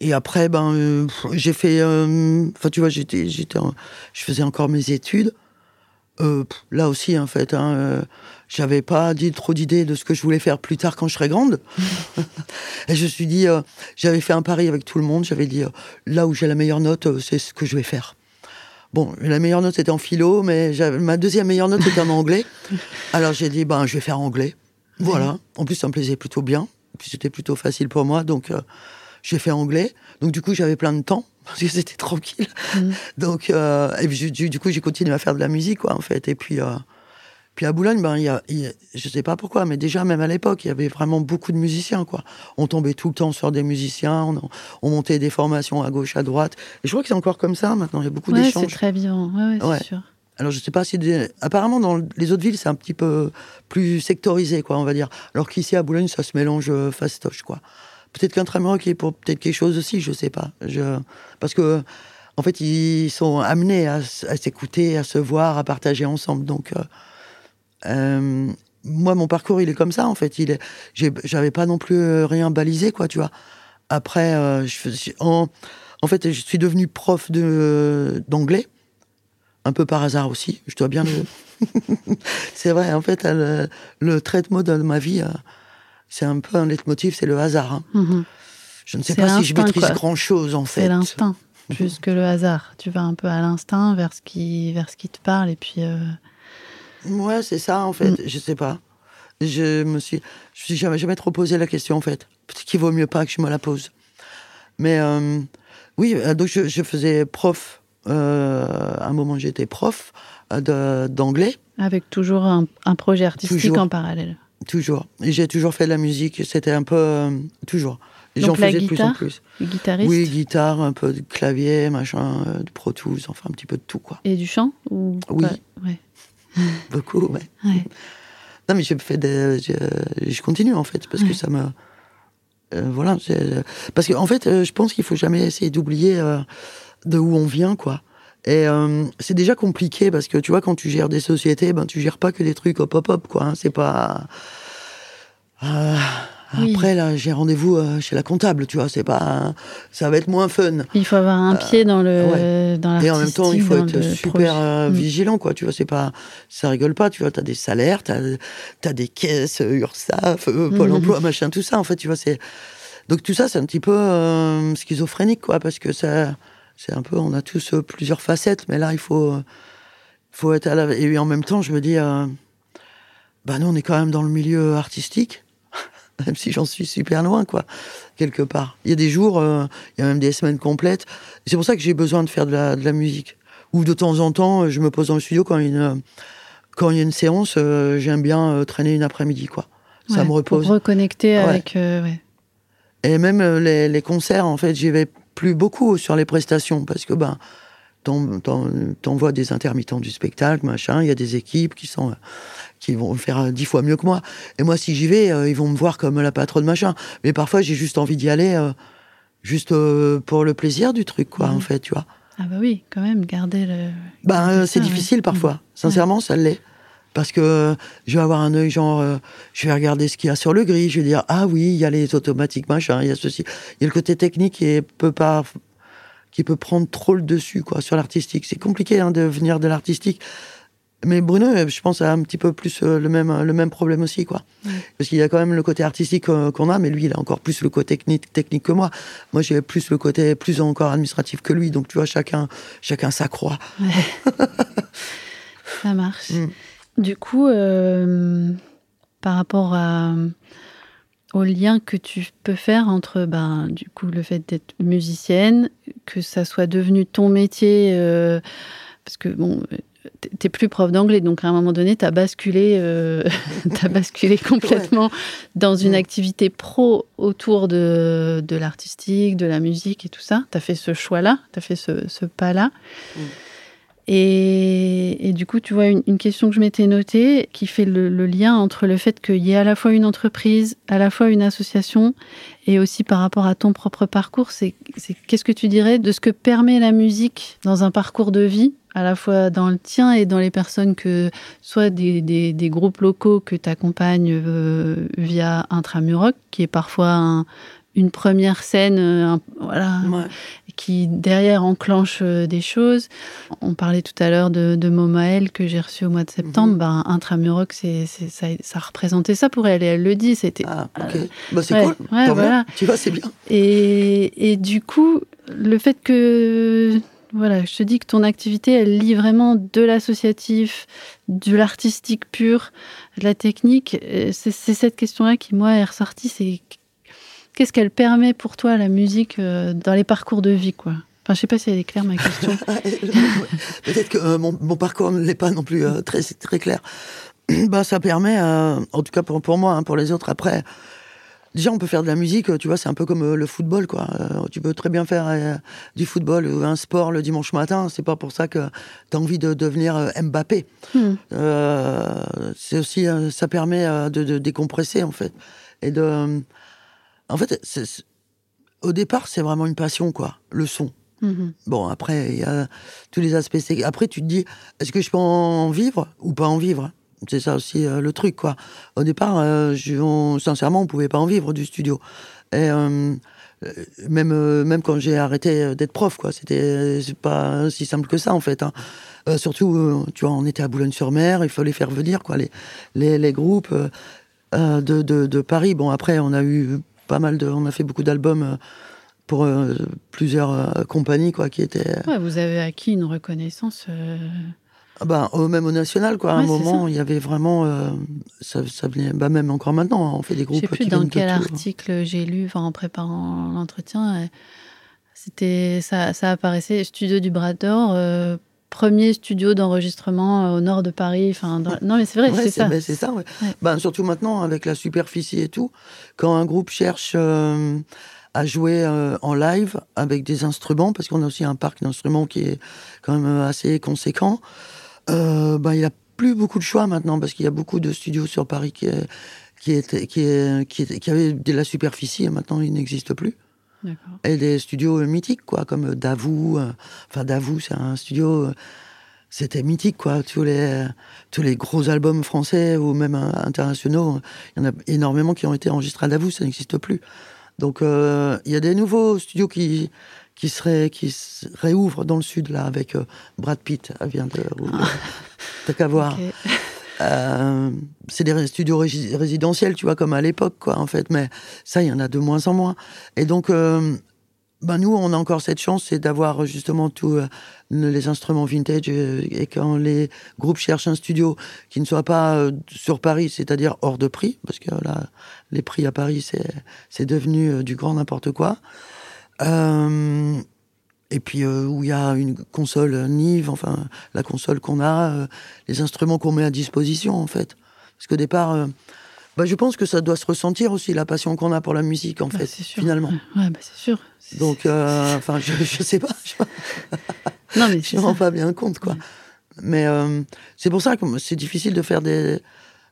et après, ben, j'ai fait... Enfin, tu vois, j'étais, j'étais, je faisais encore mes études. là aussi, en fait, hein, j'avais pas dit trop d'idées de ce que je voulais faire plus tard quand je serais grande. et je me suis dit, euh, j'avais fait un pari avec tout le monde. J'avais dit, euh, là où j'ai la meilleure note, euh, c'est ce que je vais faire. Bon, la meilleure note c'était en philo, mais ma deuxième meilleure note était en anglais. Alors j'ai dit, ben, je vais faire anglais. Voilà. En plus, ça me plaisait plutôt bien. Puis c'était plutôt facile pour moi, donc j'ai fait anglais. Donc du coup, j'avais plein de temps parce que c'était tranquille. Mm. Donc, et puis, du, coup, j'ai continué à faire de la musique, quoi, en fait. Et puis, puis à Boulogne, ben, il y a, je sais pas pourquoi, mais déjà, même à l'époque, il y avait vraiment beaucoup de musiciens, quoi. On tombait tout le temps sur des musiciens, on, montait des formations à gauche, à droite. Et je crois que c'est encore comme ça maintenant, il y a beaucoup d'échanges. c'est très bien, ouais, ouais, c'est sûr. Alors, je sais pas si. Apparemment, dans les autres villes, c'est un petit peu plus sectorisé, quoi, on va dire. Alors qu'ici, à Boulogne, ça se mélange euh, fastoche, quoi. Peut-être qu'un qui est pour peut-être quelque chose aussi, je sais pas. Je... Parce que, en fait, ils sont amenés à, s'écouter, à se voir, à partager ensemble. Donc. Euh, euh, moi, mon parcours, il est comme ça, en fait. Il est, j'avais pas non plus euh, rien balisé, quoi, tu vois. Après, euh, je en, en, fait, je suis devenu prof de, d'anglais, un peu par hasard aussi. Je dois bien le. c'est vrai, en fait, le, le traitement de ma vie, c'est un peu un leitmotiv, c'est le hasard. Hein. Mm-hmm. Je ne sais pas si je maîtrise grand chose, en fait. C'est l'instinct, plus que le hasard. Tu vas un peu à l'instinct vers ce qui, vers ce qui te parle, et puis. Ouais, c'est ça, en fait. Mm. Je sais pas. Je me suis, je suis jamais, jamais trop posé la question, en fait. Peut-être qu'il vaut mieux pas que je me la pose. Mais euh, oui, euh, donc je, faisais prof. Euh, à un moment, j'étais prof d'anglais. Avec toujours un, projet artistique en parallèle. toujours. J'ai toujours fait de la musique. C'était un peu euh, toujours. J'en faisais de plus en plus. Guitariste Oui, guitare, un peu de clavier, machin, de Pro Tools, enfin un petit peu de tout, quoi. et du chant ou Oui. Ouais. Beaucoup, ouais. Ouais. Non, mais j'ai fait des, je, je continue en fait parce Ouais. que ça me, euh, voilà, parce que en fait, euh, je pense qu'il faut jamais essayer d'oublier euh, de où on vient, quoi. Et euh, c'est déjà compliqué parce que tu vois, quand tu gères des sociétés, ben tu gères pas que des trucs hop hop hop, quoi. hein. c'est pas. Euh, Oui. Après là, j'ai rendez-vous euh, chez la comptable, tu vois. C'est pas, ça va être moins fun. Il faut avoir un pied dans le dans Euh, Et en même temps, il faut être super euh, Mm. vigilant, quoi. Tu vois, c'est pas, ça rigole pas. Tu vois, t'as des salaires, t'as as des caisses, euh, URSAF, euh, Pôle Mhm. Emploi, machin, tout ça. En fait, tu vois, c'est donc tout ça, c'est un petit peu euh, schizophrénique, quoi, parce que ça, c'est un peu, on a tous euh, plusieurs facettes, mais là, il faut, euh, faut être à la. Et en même temps, je me dis, euh, bah nous, on est quand même dans le milieu artistique. Même si j'en suis super loin, quoi, quelque part. Il y a des jours, euh, il y a même des semaines complètes. C'est pour ça que j'ai besoin de faire de la, de la musique. Ou de temps en temps, je me pose dans le studio quand il y a une, quand il y a une séance, euh, j'aime bien euh, traîner une après-midi, quoi. Ça me repose. Pour reconnecter Ouais. avec. euh, ouais. Et même euh, les, les concerts, en fait, j'y vais plus beaucoup sur les prestations parce que ben, t'envoies des intermittents du spectacle, machin. Il y a des équipes qui sont qui vont faire dix fois mieux que moi. Et moi, si j'y vais, euh, ils vont me voir comme la patronne, machin. Mais parfois, j'ai juste envie d'y aller, euh, juste euh, pour le plaisir du truc, quoi, Mhm. en fait, tu vois. Ah bah oui, quand même, garder le. Ben, c'est ouais. difficile parfois. Sincèrement, ça l'est. Parce que je vais avoir un œil genre, je vais regarder ce qu'il y a sur le gris, je vais dire, ah oui, il y a les automatiques, machin, il y a ceci. Il y a le côté technique qui peut pas, qui peut prendre trop le dessus, quoi, sur l'artistique. C'est compliqué, hein, de venir de l'artistique. Mais Bruno, euh, je pense, a un petit peu plus euh, le même, le même problème aussi, quoi. Ouais. Parce qu'il y a quand même le côté artistique euh, qu'on a, mais lui, il a encore plus le côté technique, technique que moi. Moi, j'ai plus le côté plus encore administratif que lui. Donc, tu vois, chacun, chacun sa croix. Ça marche. Mm. Du coup, euh, par rapport à, au lien que tu peux faire entre ben, du coup, le fait d'être musicienne, que ça soit devenu ton métier, euh, parce que bon, t'es- plus prof d'anglais, donc à un moment donné, t'as basculé, euh, t'as basculé complètement dans une Mm. activité pro autour de, de l'artistique, de la musique et tout ça. T'as fait ce choix-là, t'as fait ce, ce pas-là. Mm. Et, du coup, tu vois, une, question que je m'étais notée qui fait le, lien entre le fait qu'il y ait à la fois une entreprise, à la fois une association, et aussi par rapport à ton propre parcours, c'est qu'est-ce que tu dirais de ce que permet la musique dans un parcours de vie, à la fois dans le tien et dans les personnes que, soit des groupes locaux que tu accompagnes euh, via Intramuroc, qui est parfois un- une première scène, euh, un- voilà, Ouais. qui derrière enclenche euh, des choses. On parlait tout à l'heure de, de Momael que j'ai reçu au mois de septembre. Mhm. Ben, Intramuroc, c'est, ça, ça représentait ça pour elle et elle le dit. C'était Ah, ok. Bah, c'est ouais, cool. ouais, voilà. Tu vois, c'est bien. Et, et du coup, le fait que, voilà, je te dis que ton activité, elle lie vraiment de l'associatif, de l'artistique pur, de la technique. euh, C'est, c'est cette question-là qui, moi, est ressortie. C'est qu'est-ce qu'elle permet pour toi, la musique, euh, dans les parcours de vie, quoi? Enfin, je sais pas si elle est claire, ma question. Peut-être que euh, mon, mon parcours ne l'est pas non plus euh, très, très clair. bah, ça permet, en tout cas pour, pour moi, hein, pour les autres après. Déjà, on peut faire de la musique, tu vois, c'est un peu comme le football, quoi. Euh, tu peux très bien faire euh, du football ou un sport le dimanche matin. C'est pas pour ça que tu as envie de devenir euh, Mbappé. Hmm. C'est aussi, ça permet de, de décompresser en fait, et de, en fait, au départ, c'est vraiment une passion, quoi, le son. Mhm. Bon, après, il y a tous les aspects. Après, tu te dis, est-ce que je peux en vivre ou pas en vivre? C'est ça aussi euh, le truc, quoi. Au départ, euh, je- on- sincèrement, on pouvait pas en vivre du studio. Et euh, euh, même, même quand j'ai arrêté d'être prof, quoi, c'était pas si simple que ça, en fait. hein. Surtout, tu vois, on était à Boulogne-sur-Mer, il fallait faire venir, quoi, les, les, les groupes de, de, de Paris. Bon, après, on a eu pas mal de. On a fait beaucoup d'albums. euh, pour euh, plusieurs euh, compagnies quoi qui étaient Ouais, vous avez acquis une reconnaissance. Ah bah, au- même au national quoi à un moment il y avait vraiment ça, ça venait bah même encore maintenant on fait des Je groupes sais plus qui dans quel hein. article j'ai lu enfin, en préparant l'entretien. C'était ça, ça apparaissait Studio du Bras d'Or. euh, premier studio d'enregistrement au nord de Paris. Enfin, Non, mais c'est vrai, c'est ça. c'est ça, Ben, surtout maintenant, avec la superficie et tout, quand un groupe cherche à jouer en live avec des instruments, parce qu'on a aussi un parc d'instruments qui est quand même assez conséquent, ben, il a plus beaucoup de choix maintenant, parce qu'il y a beaucoup de studios sur Paris qui, qui, était, qui, qui, qui avaient de la superficie, et maintenant ils n'existent plus. Et des studios mythiques, quoi, comme Davou. Euh, enfin, Davou, c'est un studio. Euh, c'était mythique, quoi. Tous les, tous les gros albums français ou même internationaux, il y en a énormément qui ont été enregistrés à Davou, ça n'existe plus. Donc, euh, il y a des nouveaux studios qui, qui, seraient, qui se réouvrent dans le sud, là, avec Brad Pitt. Elle vient de. Ah. T'as qu'à voir. Euh, c'est des studios résidentiels, tu vois, comme à l'époque, quoi, en fait. Mais ça, il y en a de moins en moins. Et donc, euh, ben nous, on a encore cette chance, c'est d'avoir justement tous euh, les instruments vintage. Et quand les groupes cherchent un studio qui ne soit pas sur Paris, c'est-à-dire hors de prix, parce que là, les prix à Paris, c'est devenu du grand n'importe quoi. Et puis euh, où il y a une console Nive, enfin la console qu'on a, euh, les instruments qu'on met à disposition en fait. Parce qu'au départ, euh, bah, je pense que ça doit se ressentir aussi la passion qu'on a pour la musique en bah, fait, finalement. Ouais, bah, c'est sûr. Donc, enfin, je, je sais pas. Je, non mais je me rends pas bien compte quoi. Mais c'est pour ça que c'est difficile de faire des.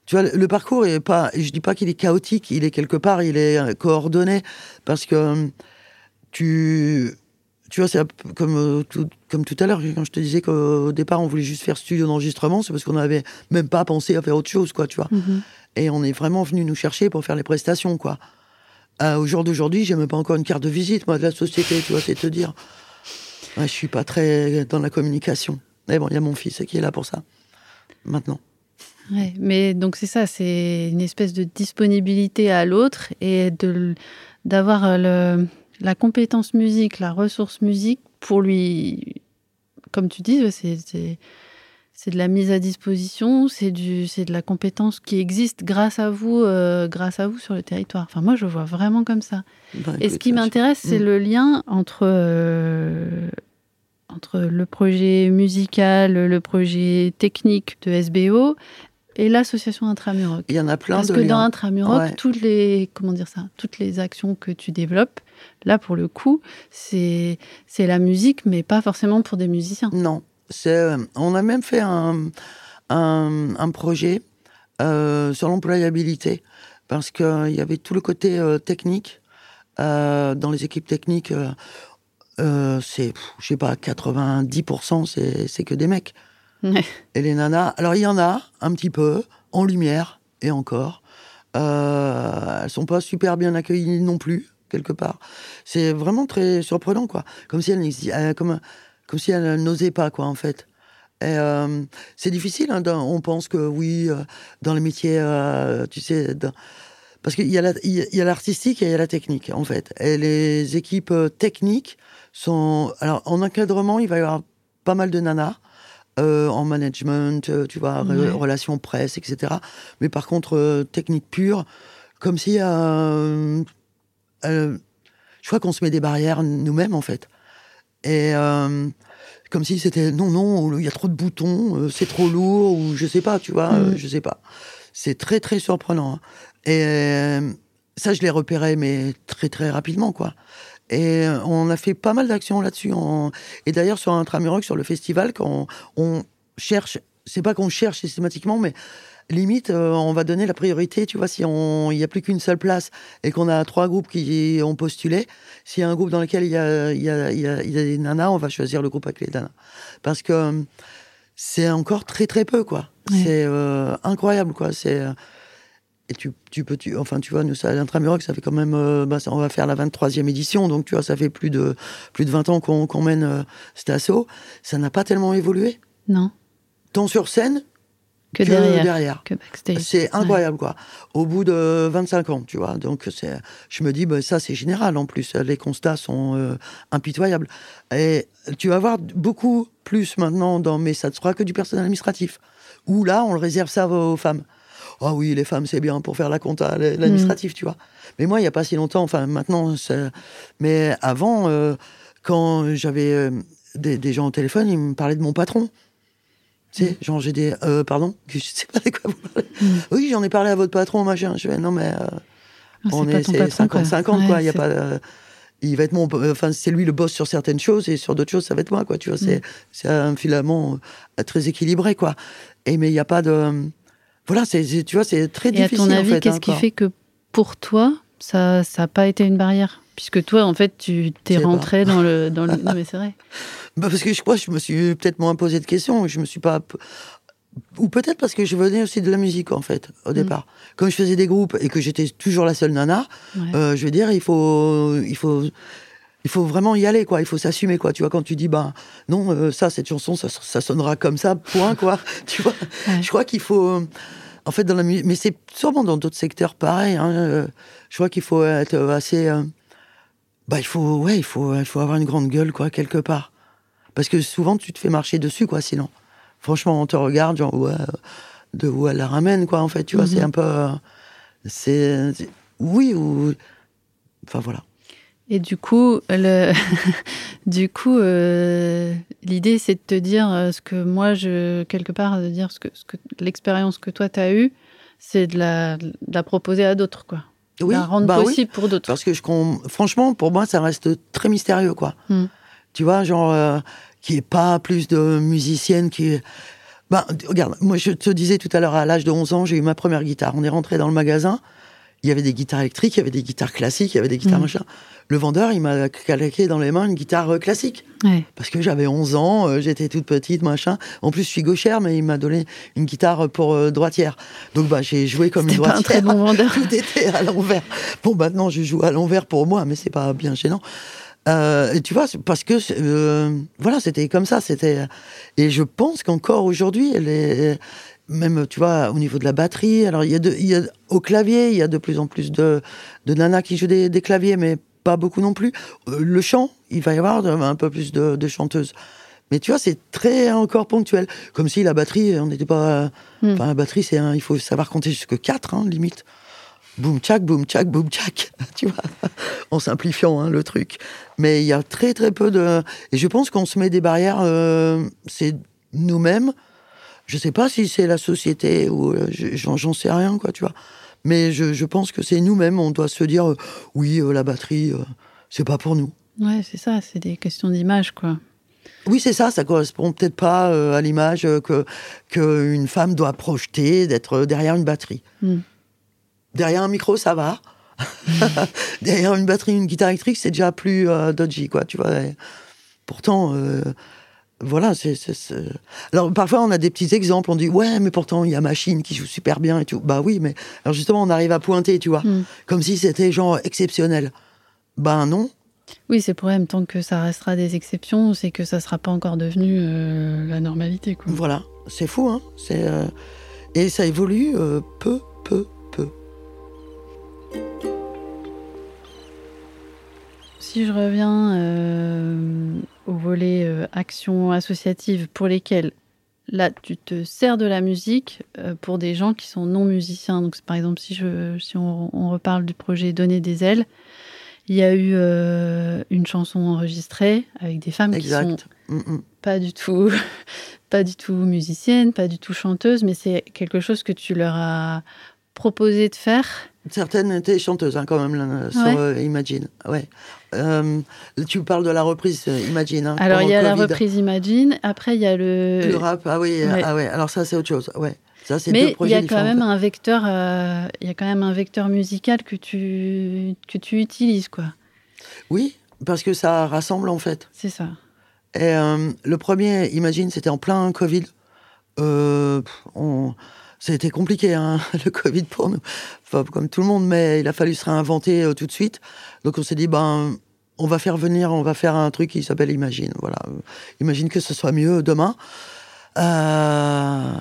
Tu vois, le parcours est pas. Je dis pas qu'il est chaotique, il est quelque part, il est coordonné parce que tu tu vois, c'est comme, euh, tout, comme tout à l'heure, quand je te disais qu'au départ, on voulait juste faire studio d'enregistrement, c'est parce qu'on n'avait même pas pensé à faire autre chose, quoi, tu vois. Mhm. Et on est vraiment venu nous chercher pour faire les prestations, quoi. Euh, au jour d'aujourd'hui, j'ai même pas encore une carte de visite, moi, de la société, tu vois, c'est te dire. Ouais, je suis pas très dans la communication. Mais bon, il y a mon fils qui est là pour ça, maintenant. Ouais, mais donc c'est ça, c'est une espèce de disponibilité à l'autre et de d'avoir euh, le la compétence musique, la ressource musique, pour lui, comme tu dis, c'est de la mise à disposition, c'est de la compétence qui existe grâce à vous, euh, grâce à vous sur le territoire. Enfin, moi, je vois vraiment comme ça. Bah, Et ce qui m'intéresse, c'est mm. le lien entre euh, entre le projet musical, le projet technique de SBO et l'association Intramuroc. Il y en a plein Parce que dans Intramuroc, toutes les comment dire ça, toutes les actions que tu développes, là pour le coup, c'est la musique, mais pas forcément pour des musiciens. Non, euh, on a même fait un un, projet euh, sur l'employabilité parce qu'il euh, y avait tout le côté technique dans les équipes techniques. c'est je sais pas 90% c'est c'est que des mecs. Et les nanas, alors il y en a un petit peu, en lumière, et encore. Euh, elles sont pas super bien accueillies non plus, quelque part. C'est vraiment très surprenant, quoi. Comme si elles, euh, comme, comme si n'osaient pas, quoi, en fait. Euh, c'est difficile, hein, on pense que oui, euh, dans les métiers, tu sais, parce qu'il y a l'artistique et il y a la technique, en fait. Et les équipes techniques sont... Alors, en encadrement, il va y avoir pas mal de nanas. En management, tu vois, relations presse, etc. Mais par contre, technique pure, comme si. Je crois qu'on se met des barrières nous-mêmes, en fait. Et comme si c'était non, non, il y a trop de boutons, c'est trop lourd, ou je sais pas, tu vois, mm. je sais pas. C'est très, très surprenant. Hein. Et ça, je l'ai repéré, mais très, très rapidement, quoi. Et euh, on a fait pas mal d'actions là-dessus. Et d'ailleurs, sur Intramuroc, sur le festival, quand on, cherche, c'est pas qu'on cherche systématiquement, mais limite, euh, on va donner la priorité, tu vois, si il n'y a plus qu'une seule place et qu'on a trois groupes qui ont postulé, s'il y a un groupe dans lequel il y a, il y, a, il y, a, des nanas, on va choisir le groupe avec les nanas. Parce que c'est encore très très peu, quoi. C'est euh, incroyable, quoi. C'est et tu, tu peux, tu, enfin, tu vois, nous, ça, l'Intramuroc, ça fait quand même, euh, bah, on va faire la 23e édition, donc tu vois, ça fait plus de, plus de 20 ans qu'on mène euh, cet assaut. Ça n'a pas tellement évolué. Non. Tant sur scène que, derrière, C'est incroyable, quoi. Au bout de 25 ans, tu vois. Donc, c'est, je me dis, bah, ça, c'est général en plus. Les constats sont euh, impitoyables. Et tu vas voir beaucoup plus maintenant dans, ne sera que du personnel administratif. Où là, on le réserve ça aux femmes oh oui, les femmes, c'est bien pour faire la compta, l'administratif, tu vois. Mais moi, il n'y a pas si longtemps, enfin maintenant, mais avant, euh, quand j'avais. Euh, des, gens au téléphone, ils me parlaient de mon patron. Sais, genre, j'ai des. Euh, pardon Je sais pas de quoi vous parlez. Mm. Oui, j'en ai parlé à votre patron, machin. Je vais, non, mais. Euh, on est, 50-50, quoi. Il y a pas. Euh, il va être mon. Enfin, c'est lui le boss sur certaines choses et sur d'autres choses, ça va être moi, quoi. Tu vois, c'est mm. un filament très équilibré, quoi. Et mais il n'y a pas de. Voilà, c'est, tu vois, c'est très difficile. Et à ton avis, qu'est-ce hein, qui fait que pour toi, ça n'a pas été une barrière? Puisque toi, en fait, tu t'es rentré dans le, dans le. Non, mais c'est vrai. Bah parce que je crois que je me suis peut-être moins posé de questions. Je me suis pas. Ou peut-être parce que je venais aussi de la musique, en fait, au mm. départ. Comme je faisais des groupes et que j'étais toujours la seule nana, euh, je veux dire, il faut. Il faut il faut vraiment y aller, quoi. Il faut s'assumer, quoi. Tu vois, quand tu dis, bah, non, euh, ça, cette chanson, ça, ça, sonnera comme ça, point, quoi. tu vois, je crois qu'il faut. En fait, dans la musique, mais c'est sûrement dans d'autres secteurs pareil. Hein, euh, je crois qu'il faut être assez. bah, il faut, ouais, il faut, il faut avoir une grande gueule, quoi, quelque part. Parce que souvent, tu te fais marcher dessus, quoi, sinon. Franchement, on te regarde, genre, ouais, de où elle la ramène, quoi, en fait, tu vois, c'est mhm. un peu. Euh, c'est. Oui, ou. Enfin, voilà. Et du coup, le... du coup, euh, l'idée, c'est de te dire euh, ce que moi, je quelque part, de dire ce que, ce que l'expérience que toi tu as eue, c'est de la, la, proposer à d'autres, quoi. Oui, la rendre bah possible pour d'autres. Parce que je, franchement, pour moi, ça reste très mystérieux, quoi. Hmm. Tu vois, genre, qui est pas plus de musicienne qui Ben, regarde, moi je te disais tout à l'heure, à l'âge de 11 ans, j'ai eu ma première guitare. On est rentré dans le magasin, il y avait des guitares électriques, il y avait des guitares classiques, il y avait des guitares mmh. machin. Le vendeur, il m'a calaqué dans les mains une guitare euh, classique. Parce que j'avais 11 ans, euh, j'étais toute petite, machin. En plus, je suis gauchère, mais il m'a donné une guitare pour euh, droitière. Donc, bah, j'ai joué comme une droitière. Pas un très bon vendeur. Tout était à l'envers. Bon, maintenant, je joue à l'envers pour moi, mais c'est pas bien gênant. Euh, et tu vois, parce que euh, voilà, c'était comme ça. C'était et je pense qu'encore aujourd'hui, même, tu vois, au niveau de la batterie. Alors, il y a, de, il y a au clavier, il y a de plus en plus de, de nanas qui jouent des, des claviers, mais pas beaucoup non plus. Euh, le chant, il va y avoir un peu plus de, de chanteuses. Mais tu vois, c'est très encore ponctuel. Comme si la batterie, on n'était pas. Hmm. Enfin, la batterie, c'est il faut savoir compter jusque 4, hein, limite boum tchac, boum tchac, boum tchac, tu vois, en simplifiant hein, le truc. Mais il y a très très peu de... Et je pense qu'on se met des barrières, euh, c'est nous-mêmes. Je sais pas si c'est la société ou euh, j'en sais rien, quoi, tu vois. Mais je, je pense que c'est nous-mêmes, on doit se dire, euh, oui, la batterie, c'est pas pour nous. Ouais, c'est ça, c'est des questions d'image, quoi. Oui, c'est ça, ça correspond peut-être pas à l'image que qu'une femme doit projeter d'être derrière une batterie. Hmm. Derrière un micro, ça va. Derrière une batterie, une guitare électrique, c'est déjà plus euh, dodgy, quoi, tu vois. pourtant, euh, voilà, c'est. Alors, parfois, on a des petits exemples, on dit, ouais, mais pourtant, il y a Machine qui joue super bien et tout. Bah oui, mais. Alors, justement, on arrive à pointer, tu vois, hmm. comme si c'était genre exceptionnel. Ben non. Oui, c'est pour même tant que ça restera des exceptions, c'est que ça sera pas encore devenu euh, la normalité, quoi. Voilà, c'est fou, hein. C'est. Et ça évolue peu, peu, Si je reviens euh, au volet euh, action associative pour lesquelles là tu te sers de la musique euh, pour des gens qui sont non musiciens. Donc par exemple si je si on, reparle du projet Donner des ailes, il y a eu une chanson enregistrée avec des femmes qui sont mm, mm. pas du tout pas du tout musiciennes, pas du tout chanteuses, mais c'est quelque chose que tu leur as proposé de faire Certaines étaient chanteuses, hein, quand même, sur euh, Imagine. Ouais. Euh, tu parles de la reprise euh, Imagine. Hein, alors, il y a la reprise Imagine. Après, il y a le. Le rap, ah oui. Ah ouais. Alors, ça, c'est autre chose. Ouais. Ça, Mais il y a quand même un vecteur, il y a quand même un vecteur musical que tu que tu utilises, quoi. Oui, parce que ça rassemble en fait. C'est ça. Et le premier, Imagine, c'était en plein Covid. on c'était compliqué, hein, le Covid pour nous, enfin, comme tout le monde, mais il a fallu se réinventer euh, tout de suite. Donc on s'est dit, ben, on va faire venir, on va faire un truc qui s'appelle Imagine. Voilà, imagine que ce soit mieux demain. Euh,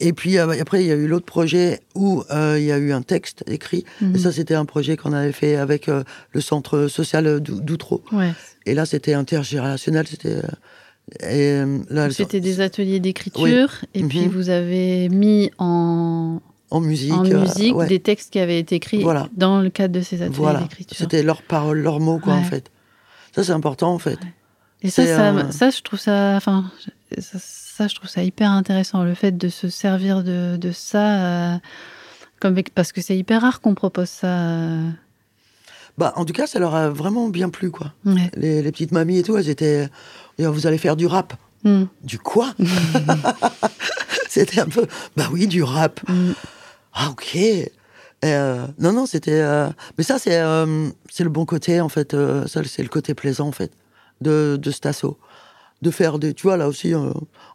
et puis euh, après, il y a eu l'autre projet où il y a eu un texte écrit. Et mhm. ça, c'était un projet qu'on avait fait avec le centre social d'Outreau. Ouais. Et là, c'était intergénérationnel. C'était c'était des ateliers d'écriture et puis mhm. vous avez mis en en musique, en musique des textes qui avaient été écrits dans le cadre de ces ateliers d'écriture. C'était leurs paroles, leurs mots, quoi, en fait. Ça, c'est important, en fait. Et ça, ça, euh, ça, je trouve ça, enfin, ça, ça, je trouve ça hyper intéressant, le fait de se servir de, de ça, euh, comme, parce que c'est hyper rare qu'on propose ça. euh. Bah, en tout cas, ça leur a vraiment bien plu, quoi. Les petites mamies et tout, elles étaient. D'ailleurs, Vous allez faire du rap. Mm. Du quoi C'était un peu. Bah oui, du rap. Mm. Ah, ok. Et, euh, non, non, c'était. euh, Mais ça, c'est euh, le bon côté, en fait. euh, ça, c'est le côté plaisant, en fait, de, de cet assaut. De faire des. Tu vois, là aussi. euh,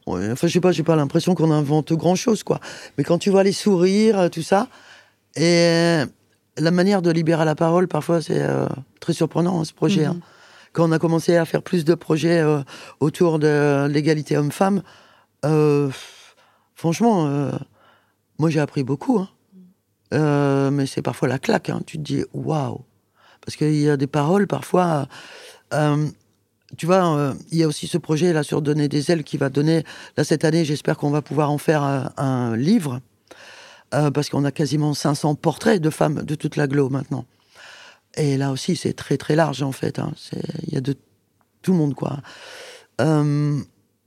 on- enfin, je sais pas, j'ai pas l'impression qu'on invente grand-chose, quoi. Mais quand tu vois les sourires, tout ça. Et la manière de libérer la parole, parfois, c'est euh, très surprenant, hein, ce projet. hein. Quand on a commencé à faire plus de projets euh, autour de l'égalité homme-femme, euh, franchement, euh, moi j'ai appris beaucoup. hein. Mais c'est parfois la claque. hein. Tu te dis waouh. Parce qu'il y a des paroles parfois. tu vois, il y a aussi ce projet là sur Donner des ailes qui va donner. Là cette année, j'espère qu'on va pouvoir en faire un, un livre. parce qu'on a quasiment 500 portraits de femmes de toute l'agglo maintenant. Et là aussi, c'est très très large en fait. hein. Il y a de tout le monde quoi. Euh,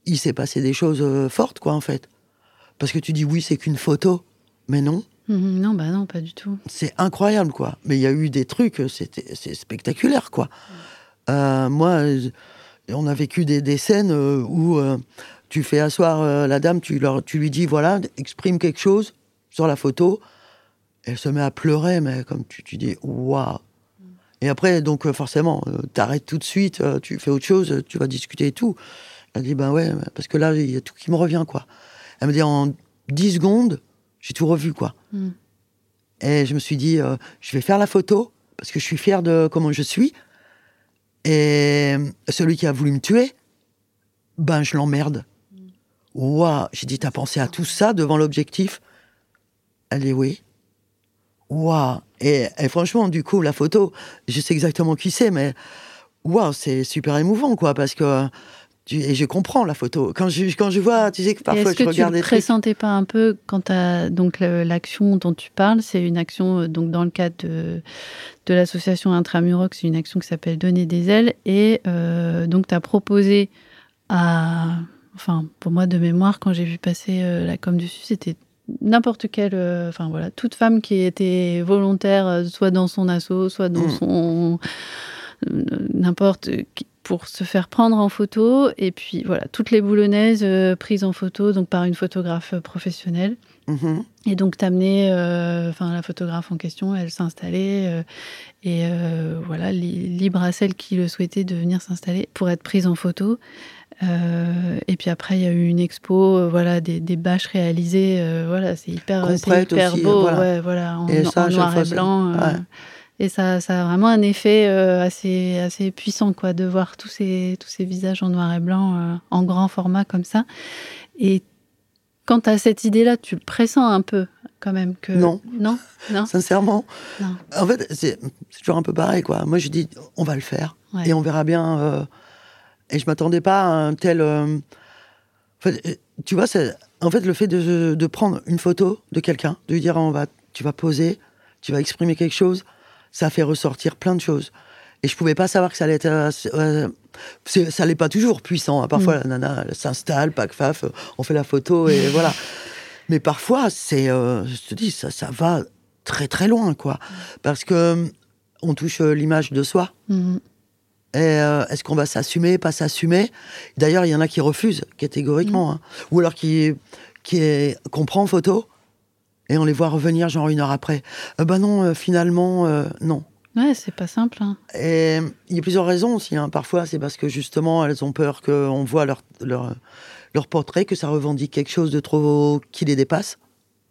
il s'est passé des choses euh, fortes quoi en fait. Parce que tu dis oui, c'est qu'une photo, mais non, Mhm, non, bah non, pas du tout. c'est incroyable quoi. Mais il y a eu des trucs, c'est spectaculaire quoi. Euh, moi, on a vécu des, des scènes où euh, tu fais asseoir la dame, tu, leur, tu lui dis voilà, exprime quelque chose sur la photo. Elle se met à pleurer, mais comme tu, tu dis waouh. Et après, donc euh, forcément, euh, t'arrêtes tout de suite, euh, tu fais autre chose, tu vas discuter et tout. Elle dit ben ouais, parce que là, il y a tout qui me revient quoi. Elle me dit en 10 secondes, j'ai tout revu quoi. Mm. Et je me suis dit, euh, je vais faire la photo parce que je suis fier de comment je suis. Et celui qui a voulu me tuer, ben je l'emmerde. Waouh, j'ai dit, t'as pensé à tout ça devant l'objectif? Elle dit oui. Waouh, et, et franchement, du coup, la photo, je sais exactement qui c'est, mais waouh, c'est super émouvant, quoi, parce que tu- et je comprends la photo. Quand je quand je vois, tu sais que parfois Est-ce que je tu regarde le des trucs. pressentais pas un peu quand t'as donc l'action dont tu parles, c'est une action euh, donc dans le cadre de, de l'association Intramuroc, c'est une action qui s'appelle Donner des ailes et euh, donc tu as proposé à enfin pour moi de mémoire quand j'ai vu passer euh, la com dessus, c'était n'importe quelle euh, enfin voilà, toute femme qui était volontaire euh, soit dans son asso, soit dans Mm. son euh, n'importe pour se faire prendre en photo et puis voilà toutes les boulonnaises prises en photo donc par une photographe professionnelle Mhm. et donc t'amener enfin la photographe en question elle s'installait et voilà li- libre à celle qui le souhaitait de venir s'installer pour être prise en photo Euh, et puis après il y a eu une expo euh, voilà des, des bâches réalisées euh, voilà c'est hyper hyper aussi, beau voilà. ouais voilà en, Et ça, à en chaque noir et blanc ouais. et ça, ça a vraiment un effet assez, assez puissant, quoi, de voir tous ces, tous ces visages en noir et blanc, en grand format comme ça. Et quand tu as cette idée-là, tu le pressens un peu, quand même. que Non. Non? Non? Sincèrement, Non. en fait, c'est c'est toujours un peu pareil, quoi. Moi, je dis, on va le faire Ouais. et on verra bien. Et je m'attendais pas à un tel. euh, en fait, euh, tu vois, c'est en fait le fait de, de prendre une photo de quelqu'un, de lui dire, on va, tu vas poser, tu vas exprimer quelque chose, ça fait ressortir plein de choses. Et je pouvais pas savoir que ça allait être. euh, euh, ça allait pas toujours puissant. hein. Parfois, Mm. la nana s'installe, pac faf, on fait la photo et voilà. Mais parfois, c'est, euh, je te dis, ça, ça va très très loin, quoi. Parce que on touche l'image de soi. Mhm. Euh, est-ce qu'on va s'assumer, pas s'assumer? D'ailleurs, il y en a qui refusent catégoriquement, hein. ou alors qui qui est qu'on prend en photo et on les voit revenir genre une heure après. Euh, bah non, euh, finalement, non. Ouais, c'est pas simple. hein. Et il y a plusieurs raisons aussi. hein. Parfois, c'est parce que justement, elles ont peur qu'on voit leur, leur, leur portrait, que ça revendique quelque chose de trop qui les dépasse.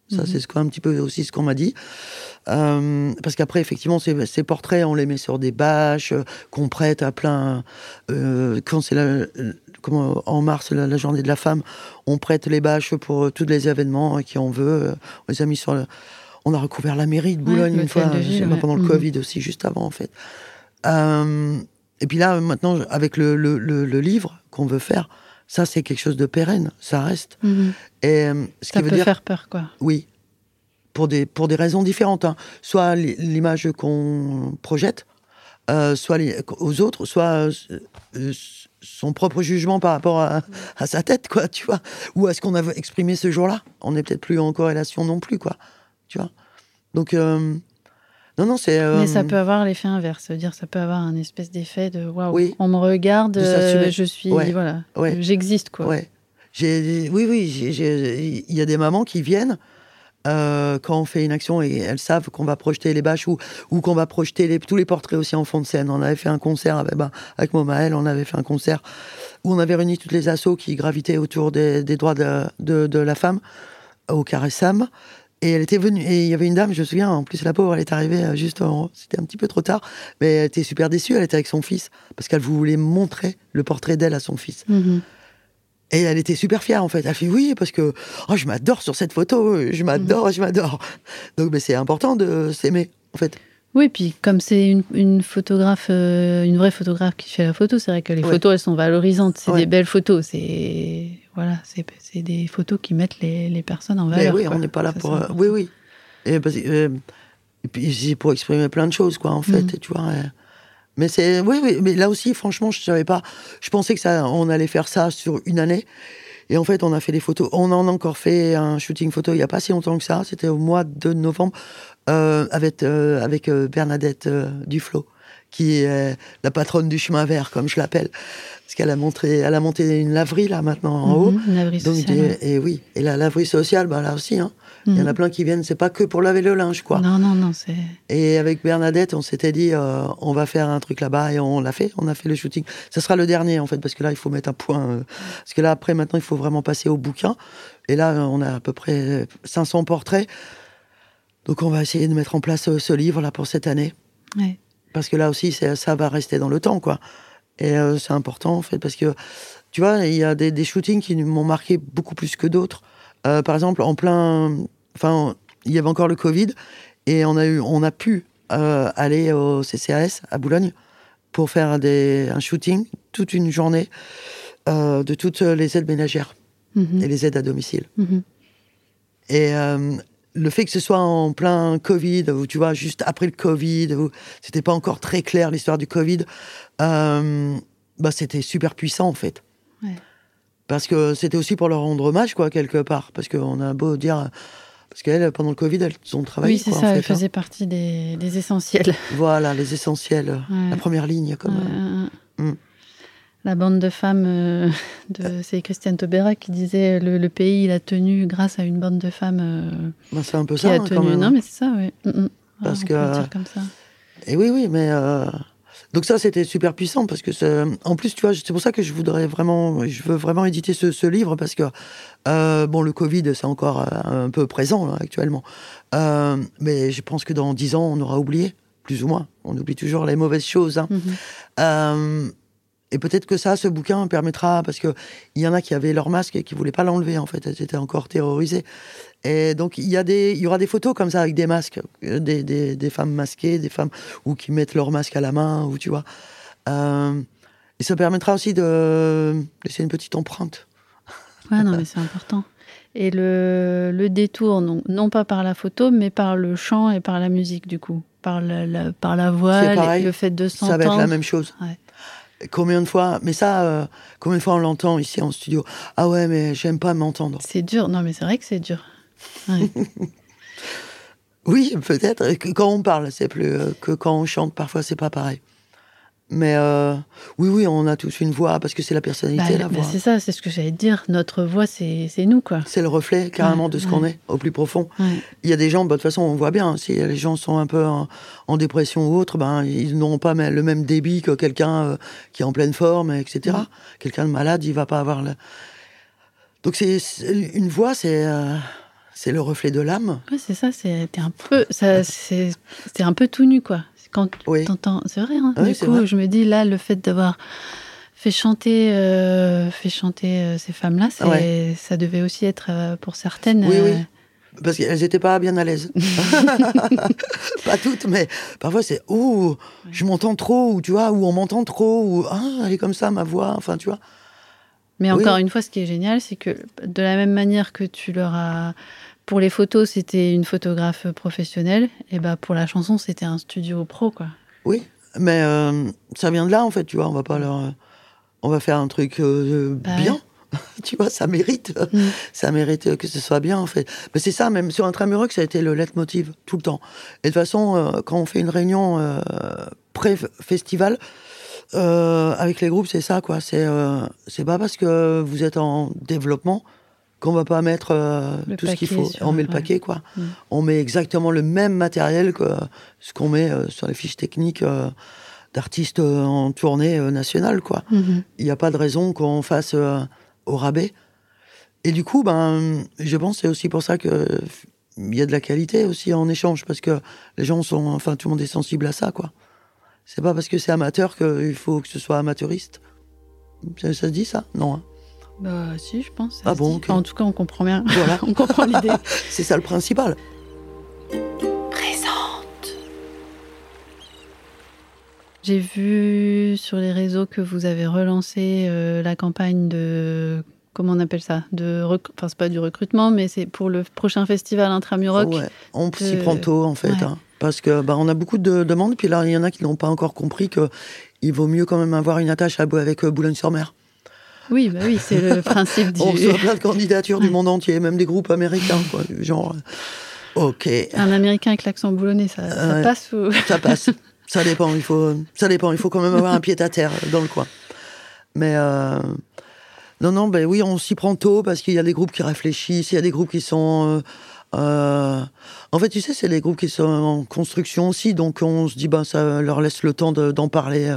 Ça, Mhm. c'est ce un petit peu aussi ce qu'on m'a dit. Euh, parce qu'après, effectivement, ces, ces portraits, on les met sur des bâches euh, qu'on prête à plein. euh, quand c'est en mars, la, la journée de la femme, on prête les bâches pour euh, tous les événements euh, qui on veut. on les a mis sur le. On a recouvert la mairie de Boulogne une fois, ouais. pendant le Mhm. Covid aussi, juste avant en fait. Et puis là, maintenant, avec le, le- le- le livre qu'on veut faire, ça c'est quelque chose de pérenne, ça reste. Mhm. Et euh, ce Ça qui veut peut dire, faire peur, quoi. oui, pour des, pour des raisons différentes. hein. Soit l'i- l'image qu'on projette, euh, soit les- aux autres, soit euh, euh, son propre jugement par rapport à, à, sa tête, quoi, tu vois, ou à ce qu'on a exprimé ce jour-là. On n'est peut-être plus en corrélation non plus, quoi, tu vois. Donc, euh, non, non, c'est. Mais ça peut avoir l'effet inverse, dire ça peut avoir un espèce d'effet de waouh, on me regarde, je suis, voilà, j'existe, quoi. Ouais. oui, oui, il y a des mamans qui viennent euh, quand on fait une action et elles savent qu'on va projeter les bâches ou, ou qu'on va projeter les, tous les portraits aussi en fond de scène. On avait fait un concert avec, ben, avec Momael, on avait fait un concert où on avait réuni toutes les assos qui gravitaient autour des, des droits de, de, de, la femme au Carré Sam. Et elle était venue, et il y avait une dame, je me souviens, en plus la pauvre, elle est arrivée euh, juste, c'était un petit peu trop tard, mais elle était super déçue, elle était avec son fils, parce qu'elle voulait montrer le portrait d'elle à son fils. Mm-hmm. Et elle était super fière en fait. Elle fait oui parce que oh, je m'adore sur cette photo, je m'adore, je m'adore. Donc mais c'est important de s'aimer en fait. Oui, puis comme c'est une, photographe, euh, une vraie photographe qui fait la photo, c'est vrai que les photos elles sont valorisantes, c'est des belles photos, c'est voilà, c'est des photos qui mettent les, les personnes en valeur. Mais oui, on n'est pas là pour. Euh, oui, oui. Et, euh, et puis c'est pour exprimer plein de choses quoi en fait, mhm. tu vois. Mais c'est, oui, oui, mais là aussi, franchement, je savais pas. Je pensais que ça, on allait faire ça sur une année. Et en fait, on a fait des photos. On en a encore fait un shooting photo il y a pas si longtemps que ça. C'était au mois de novembre euh, avec euh, avec euh, Bernadette Duflo, qui est la patronne du chemin vert, comme je l'appelle, parce qu'elle a montré, elle a monté une laverie là maintenant en haut. Mhm, une laverie sociale. et, oui, et la laverie sociale, bah là aussi. Hein. Il y en a mhm. plein qui viennent, c'est pas que pour laver le linge, quoi. Non, non, non, c'est. Et avec Bernadette, on s'était dit, euh, on va faire un truc là-bas, et on l'a fait, on a fait le shooting. Ça sera le dernier, en fait, parce que là, il faut mettre un point. Euh, parce que là, après, maintenant, il faut vraiment passer au bouquin. Et là, on a à peu près 500 portraits. Donc, on va essayer de mettre en place euh, ce livre-là pour cette année. Ouais. Parce que là aussi, ça va rester dans le temps, quoi. Et c'est important, en fait, parce que, tu vois, il y a des, des shootings qui m'ont marqué beaucoup plus que d'autres. par exemple, en plein enfin, il y avait encore le Covid et on a eu, on a pu euh, aller au CCAS à Boulogne pour faire des, un shooting toute une journée euh, de toutes les aides ménagères mhm. et les aides à domicile. Mhm. Et euh, le fait que ce soit en plein Covid, ou tu vois, juste après le Covid, où c'était pas encore très clair l'histoire du Covid, bah, c'était super puissant en fait. Parce que c'était aussi pour leur rendre hommage, quoi, quelque part. Parce qu'on a beau dire parce qu'elles, pendant le Covid, elles ont travaillé. Oui, c'est ça, elles hein. faisaient partie des, essentiels. Voilà, les essentiels. La première ligne, comme. Mm. La bande de femmes, euh, de, c'est Christiane Taubira qui disait le, le, pays, il a tenu grâce à une bande de femmes. Euh, ben, c'est un peu ça, a hein, tenu. Non, mais c'est ça, oui. Mm, mm. Parce que. comme ça. Et oui, oui, mais. Euh, donc ça, c'était super puissant parce que, en plus, tu vois, c'est pour ça que je voudrais vraiment, je veux vraiment éditer ce, livre parce que, euh, bon, le Covid, c'est encore euh, un peu présent actuellement, euh, mais je pense que dans dix ans, on aura oublié, plus ou moins. On oublie toujours les mauvaises choses. Hein. Mm-hmm. Et peut-être que ça, ce bouquin permettra, parce que il y en a qui avaient leur masque et qui voulaient pas l'enlever en fait, elles étaient encore terrorisées. Et donc, il y, a des, il y aura des photos comme ça avec des masques, euh, des, des, des, femmes masquées, des femmes ou qui mettent leur masque à la main, ou tu vois. Euh, et ça permettra aussi de laisser une petite empreinte. Ouais, non, mais c'est important. Et le, le détour, non, non, pas par la photo, mais par le chant et par la musique, du coup. Par la, par la voix, le fait de s'entendre. Ça va être la même chose. Ouais. Combien de fois, mais ça, euh, combien de fois on l'entend ici en studio? Ah ouais, mais j'aime pas m'entendre. C'est dur, non, mais c'est vrai que c'est dur. oui, peut-être. Quand on parle, c'est plus euh, que quand on chante. Parfois, c'est pas pareil. Mais euh, oui, oui, on a tous une voix parce que c'est la personnalité, bah, la voix. c'est ça, c'est ce que j'allais dire. Notre voix, c'est nous, quoi. C'est le reflet carrément de ce qu'on est au plus profond. Il y a des gens, bah, de toute façon, on voit bien. Si les gens sont un peu en, dépression ou autre, ben ils n'auront pas le même débit que quelqu'un euh, qui est en pleine forme, etc. Quelqu'un de malade, il va pas avoir le. Donc c'est une voix, c'est c'est le reflet de l'âme. Ouais, c'est ça, c'était un peu, ça, c'est un peu tout nu, quoi. Quand oui. t'entends, c'est vrai. Hein, du coup, je me dis là, le fait d'avoir fait chanter, euh, fait chanter euh, ces femmes-là, ça devait aussi être euh, pour certaines. Oui, oui. Parce qu'elles n'étaient pas bien à l'aise. pas toutes, mais parfois c'est ouh, je m'entends trop, ou tu vois, ou on m'entend trop, ou ah, elle est comme ça ma voix, enfin tu vois. Mais encore une fois, ce qui est génial, c'est que de la même manière que tu leur as pour les photos, c'était une photographe professionnelle, et bah pour la chanson, c'était un studio pro, quoi. Oui, mais euh, ça vient de là, en fait, tu vois, on va pas leur. on va faire un truc euh, Bah bien. tu vois, ça mérite, Mm. ça mérite que ce soit bien en fait. Mais c'est ça, même sur Intramuroc, ça a été le leitmotiv tout le temps. Et de toute façon, euh, quand on fait une réunion euh, pré-festival euh, avec les groupes, c'est ça quoi. C'est euh, c'est pas parce que vous êtes en développement qu'on va pas mettre euh, tout ce qu'il faut. sur- on met le ouais. paquet quoi. Mm. On met exactement le même matériel que ce qu'on met euh, sur les fiches techniques euh, d'artistes en tournée nationale quoi Mhm. il n'y a pas de raison qu'on fasse au rabais. Et du coup, ben, je pense que c'est aussi pour ça que il y a de la qualité aussi en échange, parce que les gens sont, enfin, tout le monde est sensible à ça, quoi. C'est pas parce que c'est amateur qu'il faut que ce soit amateuriste. Ça, ça se dit ça? Non. hein. Bah si, je pense. Ah bon, en tout cas, on comprend bien. Voilà. on comprend l'idée. C'est ça le principal. Présente. J'ai vu sur les réseaux que vous avez relancé euh, la campagne de comment on appelle ça? De rec- enfin c'est pas du recrutement mais c'est pour le prochain festival Intramuroc. Ouais, on s'y Euh, prend tôt, en fait. ouais. hein. parce que bah, on a beaucoup de demandes, puis là, il y en a qui n'ont pas encore compris que il vaut mieux quand même avoir une attache à, avec euh, Boulogne-sur-Mer. Oui, bah oui, c'est le principe du On reçoit plein de candidatures du monde entier, même des groupes américains, quoi. Genre, euh, ok, un américain avec l'accent boulonnais, ça, passe ou ça passe. ça dépend, il faut, ça dépend, il faut quand même avoir un pied à terre dans le coin. Mais euh, non, non, ben oui, on s'y prend tôt parce qu'il y a des groupes qui réfléchissent, il y a des groupes qui sont. euh, En fait, tu sais, c'est des groupes qui sont en construction aussi, donc on se dit, ben, ça leur laisse le temps de- d'en parler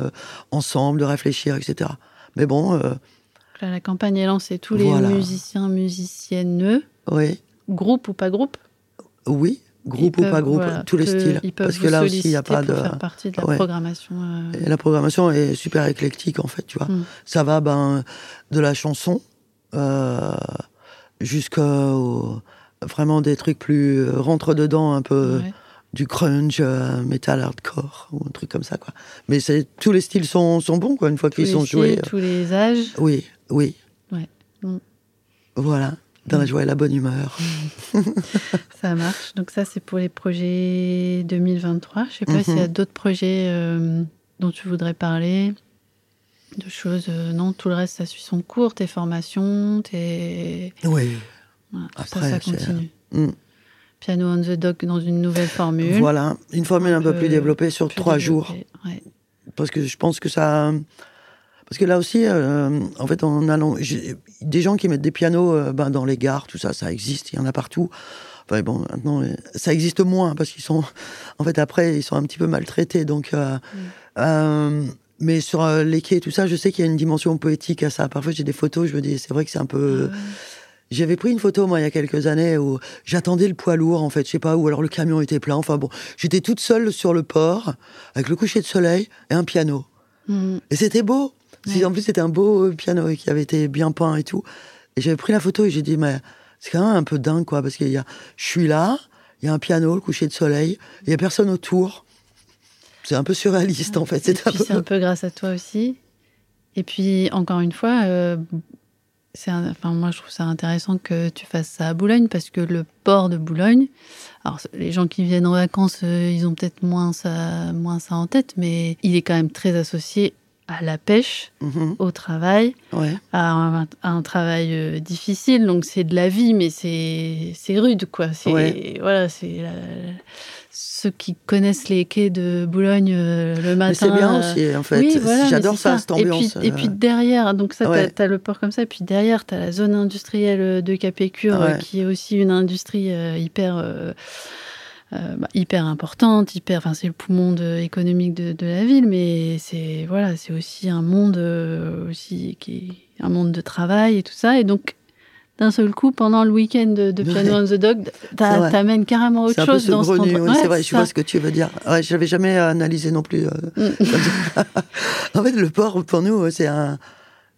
ensemble, de réfléchir, etc. Mais bon, Là, la campagne est lancée. Tous les musiciens, musiciennes, oui, groupe ou pas groupe, oui, groupe ils ou pas groupe, voilà, tous les styles. Ils Parce que là aussi, il n'y a pas de. faire partie de la Ouais. programmation. euh, Et la programmation est super éclectique, en fait, tu vois. Mm. Ça va ben, de la chanson euh, jusqu'à vraiment des trucs plus euh, rentre-dedans, un peu ouais. Du grunge, euh, metal hardcore, ou un truc comme ça, quoi. Mais c'est, tous les styles sont, sont bons, quoi, une fois qu'ils sont styles, joués. tous les âges. Oui, oui. Ouais. Mm. Voilà, dans la joie et la bonne humeur. Ça marche. Donc ça, c'est pour les projets 2023. Je sais pas Mhm. s'il y a d'autres projets euh, dont tu voudrais parler. De choses. euh, non, tout le reste, ça suit son cours. Tes formations, tes... Oui. Voilà, Après, ça, continue. Mm. Piano on the dock dans une nouvelle formule. Voilà, une formule un, peu plus développée sur Plus trois jours. Ouais. parce que je pense que ça parce que là aussi euh, en fait en allant des gens qui mettent des pianos euh, ben, dans les gares tout ça ça existe il y en a partout enfin bon maintenant euh, ça existe moins parce qu'ils sont en fait après ils sont un petit peu maltraités donc euh, euh, mais sur euh, les quais tout ça je sais qu'il y a une dimension poétique à ça parfois j'ai des photos je me dis c'est vrai que c'est un peu Ah ouais. J'avais pris une photo, moi, il y a quelques années, où j'attendais le poids lourd, en fait, je sais pas, ou alors le camion était plein. Enfin bon, j'étais toute seule sur le port, avec le coucher de soleil et un piano. Mhm. Et c'était beau. Ouais. En plus, c'était un beau euh, piano qui avait été bien peint et tout. Et j'avais pris la photo et j'ai dit, mais c'est quand même un peu dingue, quoi, parce y a, je suis là, il y a un piano, le coucher de soleil, il y a personne autour. C'est un peu surréaliste, en fait. C'est un c'est un peu. peu grâce à toi aussi. Et puis, encore une fois, euh, enfin, moi, je trouve ça intéressant que tu fasses ça à Boulogne parce que le port de Boulogne, alors les gens qui viennent en vacances, euh, ils ont peut-être moins ça, moins ça en tête, mais il est quand même très associé à la pêche, Mhm, au travail, ouais. à un, à un travail euh, difficile. Donc, c'est de la vie, mais c'est c'est rude, quoi. C'est Ouais. voilà, c'est ceux qui connaissent les quais de Boulogne euh, le matin. C'est bien euh, aussi, en fait. oui, voilà, J'adore c'est ça, cette ambiance. Et puis, et puis euh, derrière, donc ça, Ouais. t'as as le port comme ça, et puis derrière, t'as la zone industrielle de Capécure, Ouais. qui est aussi une industrie hyper, euh, bah, hyper importante, hyper, enfin, c'est le poumon de- économique de, de la ville, mais c'est voilà, c'est aussi un monde euh, aussi qui est un monde de travail et tout ça, et donc. D'un seul coup, pendant le week-end de, de Piano on the Dog, C'est t'amènes carrément autre c'est chose dans endroit. oui, c'est vrai, je vois ce que tu veux dire. Ouais, je l'avais jamais analysé non plus. euh, Mm. en fait, le port, pour nous, c'est un,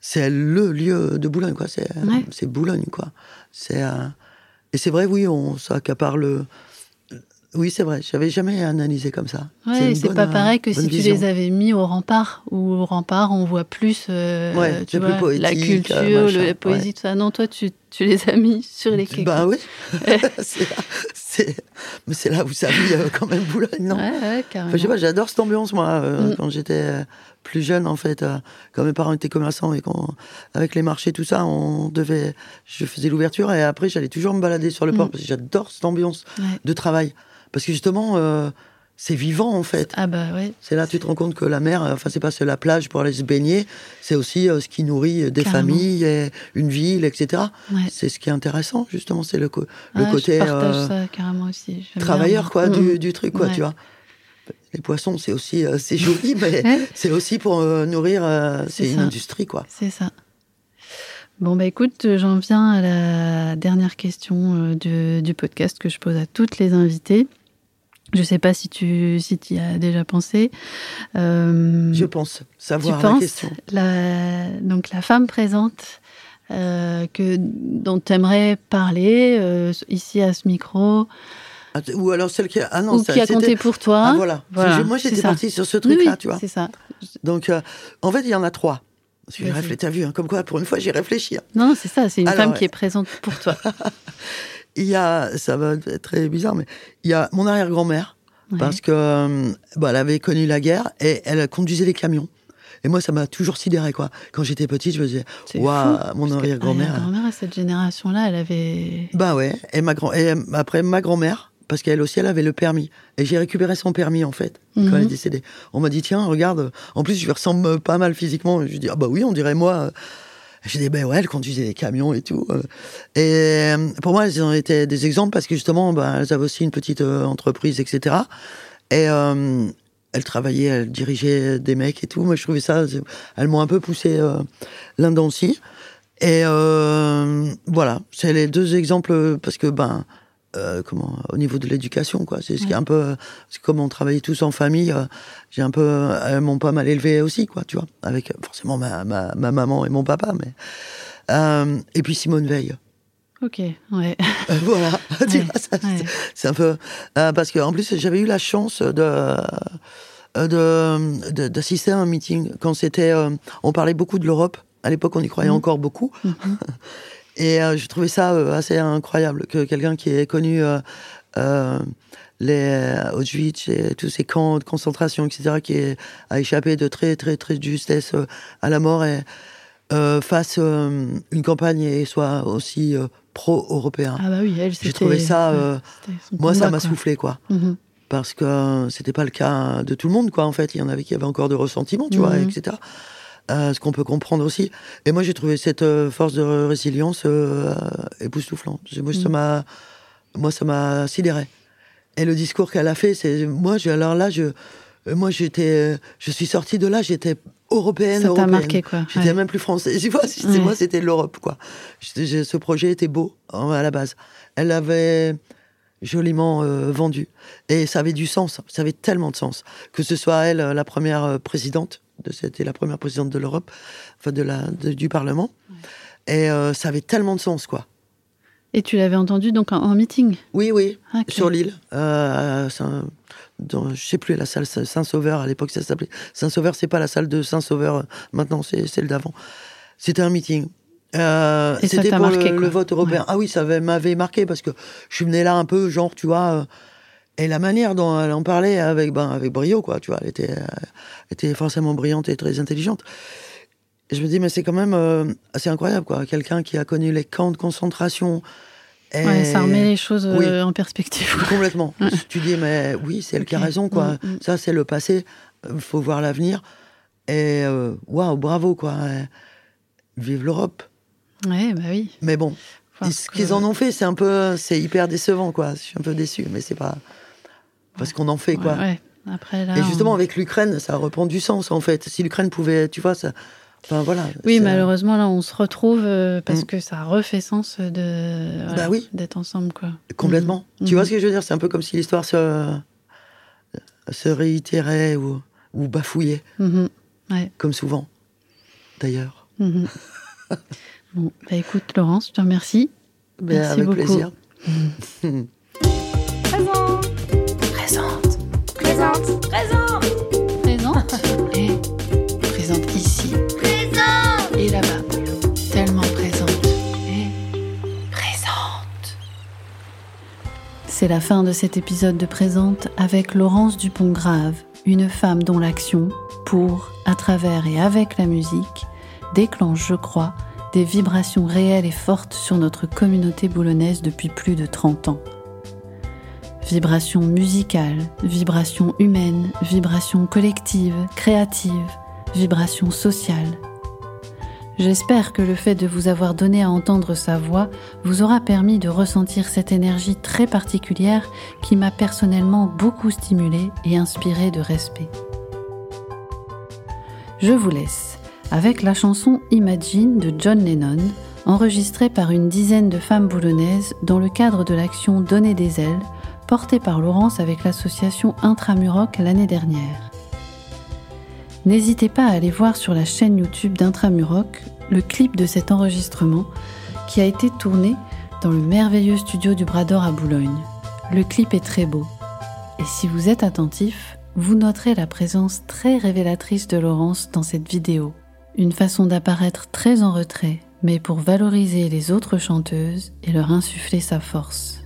c'est le lieu de Boulogne, quoi. C'est, Ouais. c'est Boulogne, quoi. C'est, euh, et c'est vrai, oui, on s'accapare le. Oui, c'est vrai, j'avais jamais analysé comme ça. Ouais, c'est pas pareil que si tu les avais mis au rempart, où au rempart on voit plus, euh, Ouais, tu c'est plus vois, la culture, euh, le- la poésie, tout ça. Non, toi, tu, tu les as mis sur les. Bah quoi. oui, c'est, c'est, mais c'est là où ça vit euh, quand même Boulogne, non? Ouais, ouais, carrément. Enfin, je sais pas, j'adore cette ambiance, moi, euh, Mm. quand j'étais plus jeune, en fait. euh, quand mes parents étaient commerçants et qu'on, avec les marchés, tout ça, on devait. Je faisais l'ouverture et après, j'allais toujours me balader sur le port Mm. parce que j'adore cette ambiance Ouais. de travail. Parce que justement, euh, c'est vivant, en fait. Ah bah ouais. C'est là, tu te rends compte que la mer, euh, enfin, c'est pas la plage pour aller se baigner, c'est aussi euh, ce qui nourrit des Carrément. familles, et une ville, etc. Ouais. C'est ce qui est intéressant, justement, c'est le, co- le côté Je partage euh, ça carrément aussi. Travailleur, bien. quoi, Mm, du, du truc, quoi, Ouais. tu vois. Les poissons, c'est aussi, euh, c'est joli, mais c'est aussi pour euh, nourrir, euh, C'est une ça. industrie, quoi. C'est ça. Bon, bah écoute, euh, j'en viens à la dernière question du, du podcast que je pose à toutes les invitées. Je sais pas si tu si y as déjà pensé. Je pense tu savoir la penses question. la, donc la femme présente que, dont tu aimerais parler ici à ce micro Ou alors celle qui a, ah non, ou ça, qui a compté pour toi. Ah, voilà. Moi, j'étais partie sur ce truc-là, oui, tu vois. C'est ça. Donc, euh, en fait, il y en a trois. Parce que j'ai Vas-y. réfléchi, t'as vu, hein, comme quoi, pour une fois, j'ai réfléchi. hein. Non, c'est ça. C'est une Alors, femme ouais. qui est présente pour toi. Il y a, ça va être très bizarre, mais il y a mon arrière-grand-mère, Ouais. parce que euh, bah, elle avait connu la guerre et elle conduisait les camions. Et moi, ça m'a toujours sidéré, quoi. Quand j'étais petite, je me disais, waouh, mon parce que arrière-grand-mère. arrière-grand-mère, à cette génération-là, elle avait. Bah ouais. Et ma grand, et après ma grand-mère, parce qu'elle aussi, elle avait le permis. Et j'ai récupéré son permis, en fait, quand Mhm. elle est décédée. On m'a dit, tiens, regarde. En plus, je lui ressemble pas mal physiquement. Je lui dis, ah bah oui, on dirait moi. J'ai dit, ben ouais, elle conduisait des camions et tout. Et euh, pour moi, elles ont été des exemples parce que justement, bah, elles avaient aussi une petite euh, entreprise, etc. Et euh, elles travaillaient, elles dirigeaient des mecs et tout. Moi, je trouvais ça, elles m'ont un peu poussé euh, là-dedans aussi. Et euh, voilà, c'est les deux exemples parce que ben euh, comment au niveau de l'éducation quoi, c'est ce qui est un peu c'est comme on travaillait tous en famille, euh, j'ai un peu elles m'ont pas mal élevé aussi quoi, tu vois, avec euh, forcément ma, ma, ma maman et mon papa mais euh, et puis Simone Veil. Ok, ouais. Euh, voilà, tu Ouais, vois, ça, ouais. c'est- un peu euh, parce que en plus j'avais eu la chance de euh, de de- d'assister à un meeting quand c'était euh, on parlait beaucoup de l'Europe à l'époque on y croyait Mhm. encore beaucoup Mhm. et euh, je trouvais ça euh, assez incroyable que quelqu'un qui ait connu euh, euh, les Auschwitz et tous ces camps de concentration etc qui a échappé de très très très justesse à la mort et fasse une campagne et soit aussi pro-européen Ah bah oui, elle, j'ai trouvé ça ouais, moi, ça m'a soufflé, quoi. Mhm. Parce que c'était pas le cas de tout le monde, quoi, en fait. Il y en avait qui avaient encore de ressentiment, tu vois, Mhm. etc. Euh, ce qu'on peut comprendre aussi. Et moi, j'ai trouvé cette euh, force de résilience euh, époustouflante. Moi, ça Mhm. m'a, moi, ça m'a sidéré. Et le discours qu'elle a fait, c'est, moi, je- alors là, je, euh, moi, j'étais, je suis sortie de là, j'étais européenne, Ça t'a marqué, quoi. J'étais ouais. même plus française. Tu vois, c'était- Ouais. moi, c'était l'Europe, quoi. Ce projet était beau, hein, à la base. Elle l'avait joliment euh, vendu. Et ça avait du sens. Ça avait tellement de sens. Que ce soit elle, euh, la première euh, présidente, de, c'était la première présidente de l'Europe, enfin, de la, de- du Parlement. Et euh, ça avait tellement de sens, quoi. Et tu l'avais entendu donc en, en meeting? Oui, oui, Ah, sur l'île. Euh, dans, je sais plus, la salle Saint-Sauveur, à l'époque, ça s'appelait. Saint-Sauveur, c'est pas la salle de Saint-Sauveur, euh, maintenant, c'est celle d'avant. C'était un meeting. Euh, Et ça C'était t'a pour marqué, le, le vote européen. Ouais. Ah oui, ça avait- m'avait marqué parce que je suis venu là un peu, genre, tu vois. Euh, et la manière dont elle en parlait avec, ben, avec brio, quoi, tu vois, elle était, euh, était forcément brillante et très intelligente. Et je me dis, mais c'est quand même euh, assez incroyable, quoi. Quelqu'un qui a connu les camps de concentration. Et... Ouais, ça remet les choses euh, en perspective. quoi. Complètement. tu dis, mais oui, c'est elle qui a raison, quoi. Mm, mm. Ça, c'est le passé. Il faut voir l'avenir. Et euh, waouh, bravo, quoi. Et Vive l'Europe. Ouais, bah oui. Mais bon, ce qu'ils en ont fait, c'est un peu, c'est hyper décevant, quoi. Je suis un peu déçu, mais c'est pas parce qu'on en fait, quoi. Après, là, Et justement, on- avec l'Ukraine, ça reprend du sens, en fait. Si l'Ukraine pouvait, tu vois, ça. Enfin, voilà. Oui, malheureusement, là, on se retrouve euh, parce Mm. que ça refait sens de voilà, Bah oui. d'être ensemble, quoi. Complètement. Mhm. Tu vois Mhm. ce que je veux dire? C'est un peu comme si l'histoire se, se réitérait ou, ou bafouillait, Mhm. comme souvent, d'ailleurs. Mhm. bon, bah écoute, Laurence, je te remercie. Mais Merci avec beaucoup. plaisir. Présente. Présente. Présente. Et présente ici. Présente. Et là-bas. Tellement présente. Et présente. C'est la fin de cet épisode de Présente avec Laurence Dupont-Grave, une femme dont l'action, pour, à travers et avec la musique, déclenche, je crois, des vibrations réelles et fortes sur notre communauté boulonnaise depuis plus de 30 ans. Vibrations musicales, vibrations humaines, vibrations collectives, créatives, vibrations sociales. J'espère que le fait de vous avoir donné à entendre sa voix vous aura permis de ressentir cette énergie très particulière qui m'a personnellement beaucoup stimulé et inspiré de respect. Je vous laisse avec la chanson Imagine de John Lennon, enregistrée par une dizaine de femmes boulonnaises dans le cadre de l'action Donner des ailes, portée par Laurence avec l'association Intramuroc l'année dernière. N'hésitez pas à aller voir sur la chaîne YouTube d'Intramuroc le clip de cet enregistrement qui a été tourné dans le merveilleux studio du Bras d'Or à Boulogne. Le clip est très beau. Et si vous êtes attentif, vous noterez la présence très révélatrice de Laurence dans cette vidéo. Une façon d'apparaître très en retrait, mais pour valoriser les autres chanteuses et leur insuffler sa force.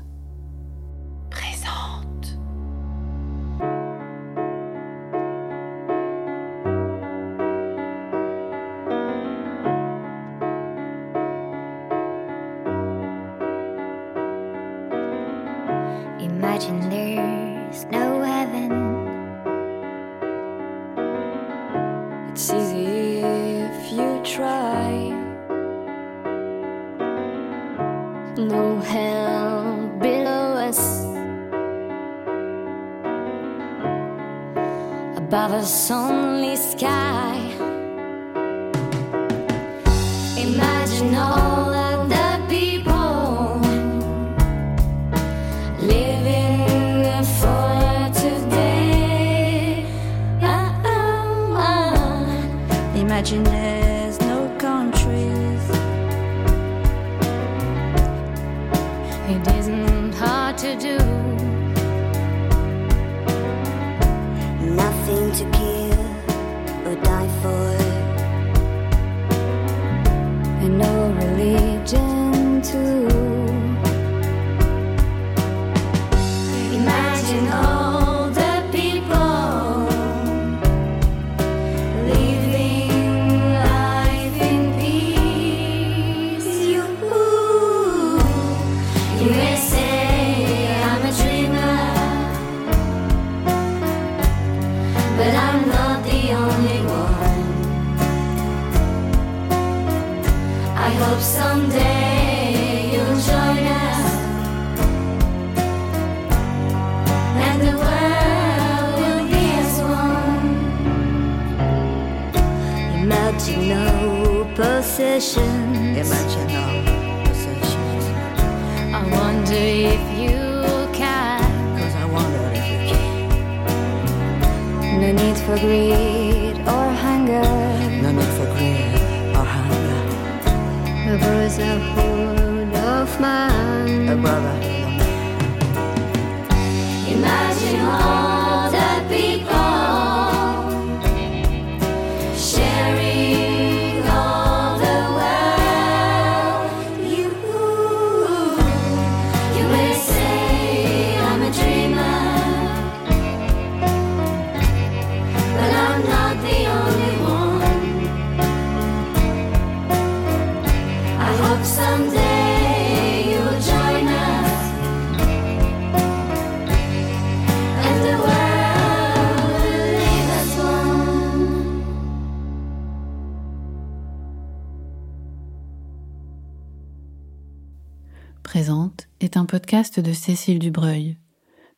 De Cécile Dubreuil.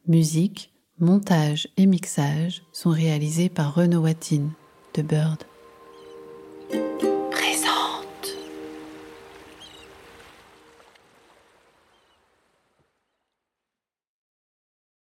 Musique, montage et mixage sont réalisés par Renaud Watine de Bird.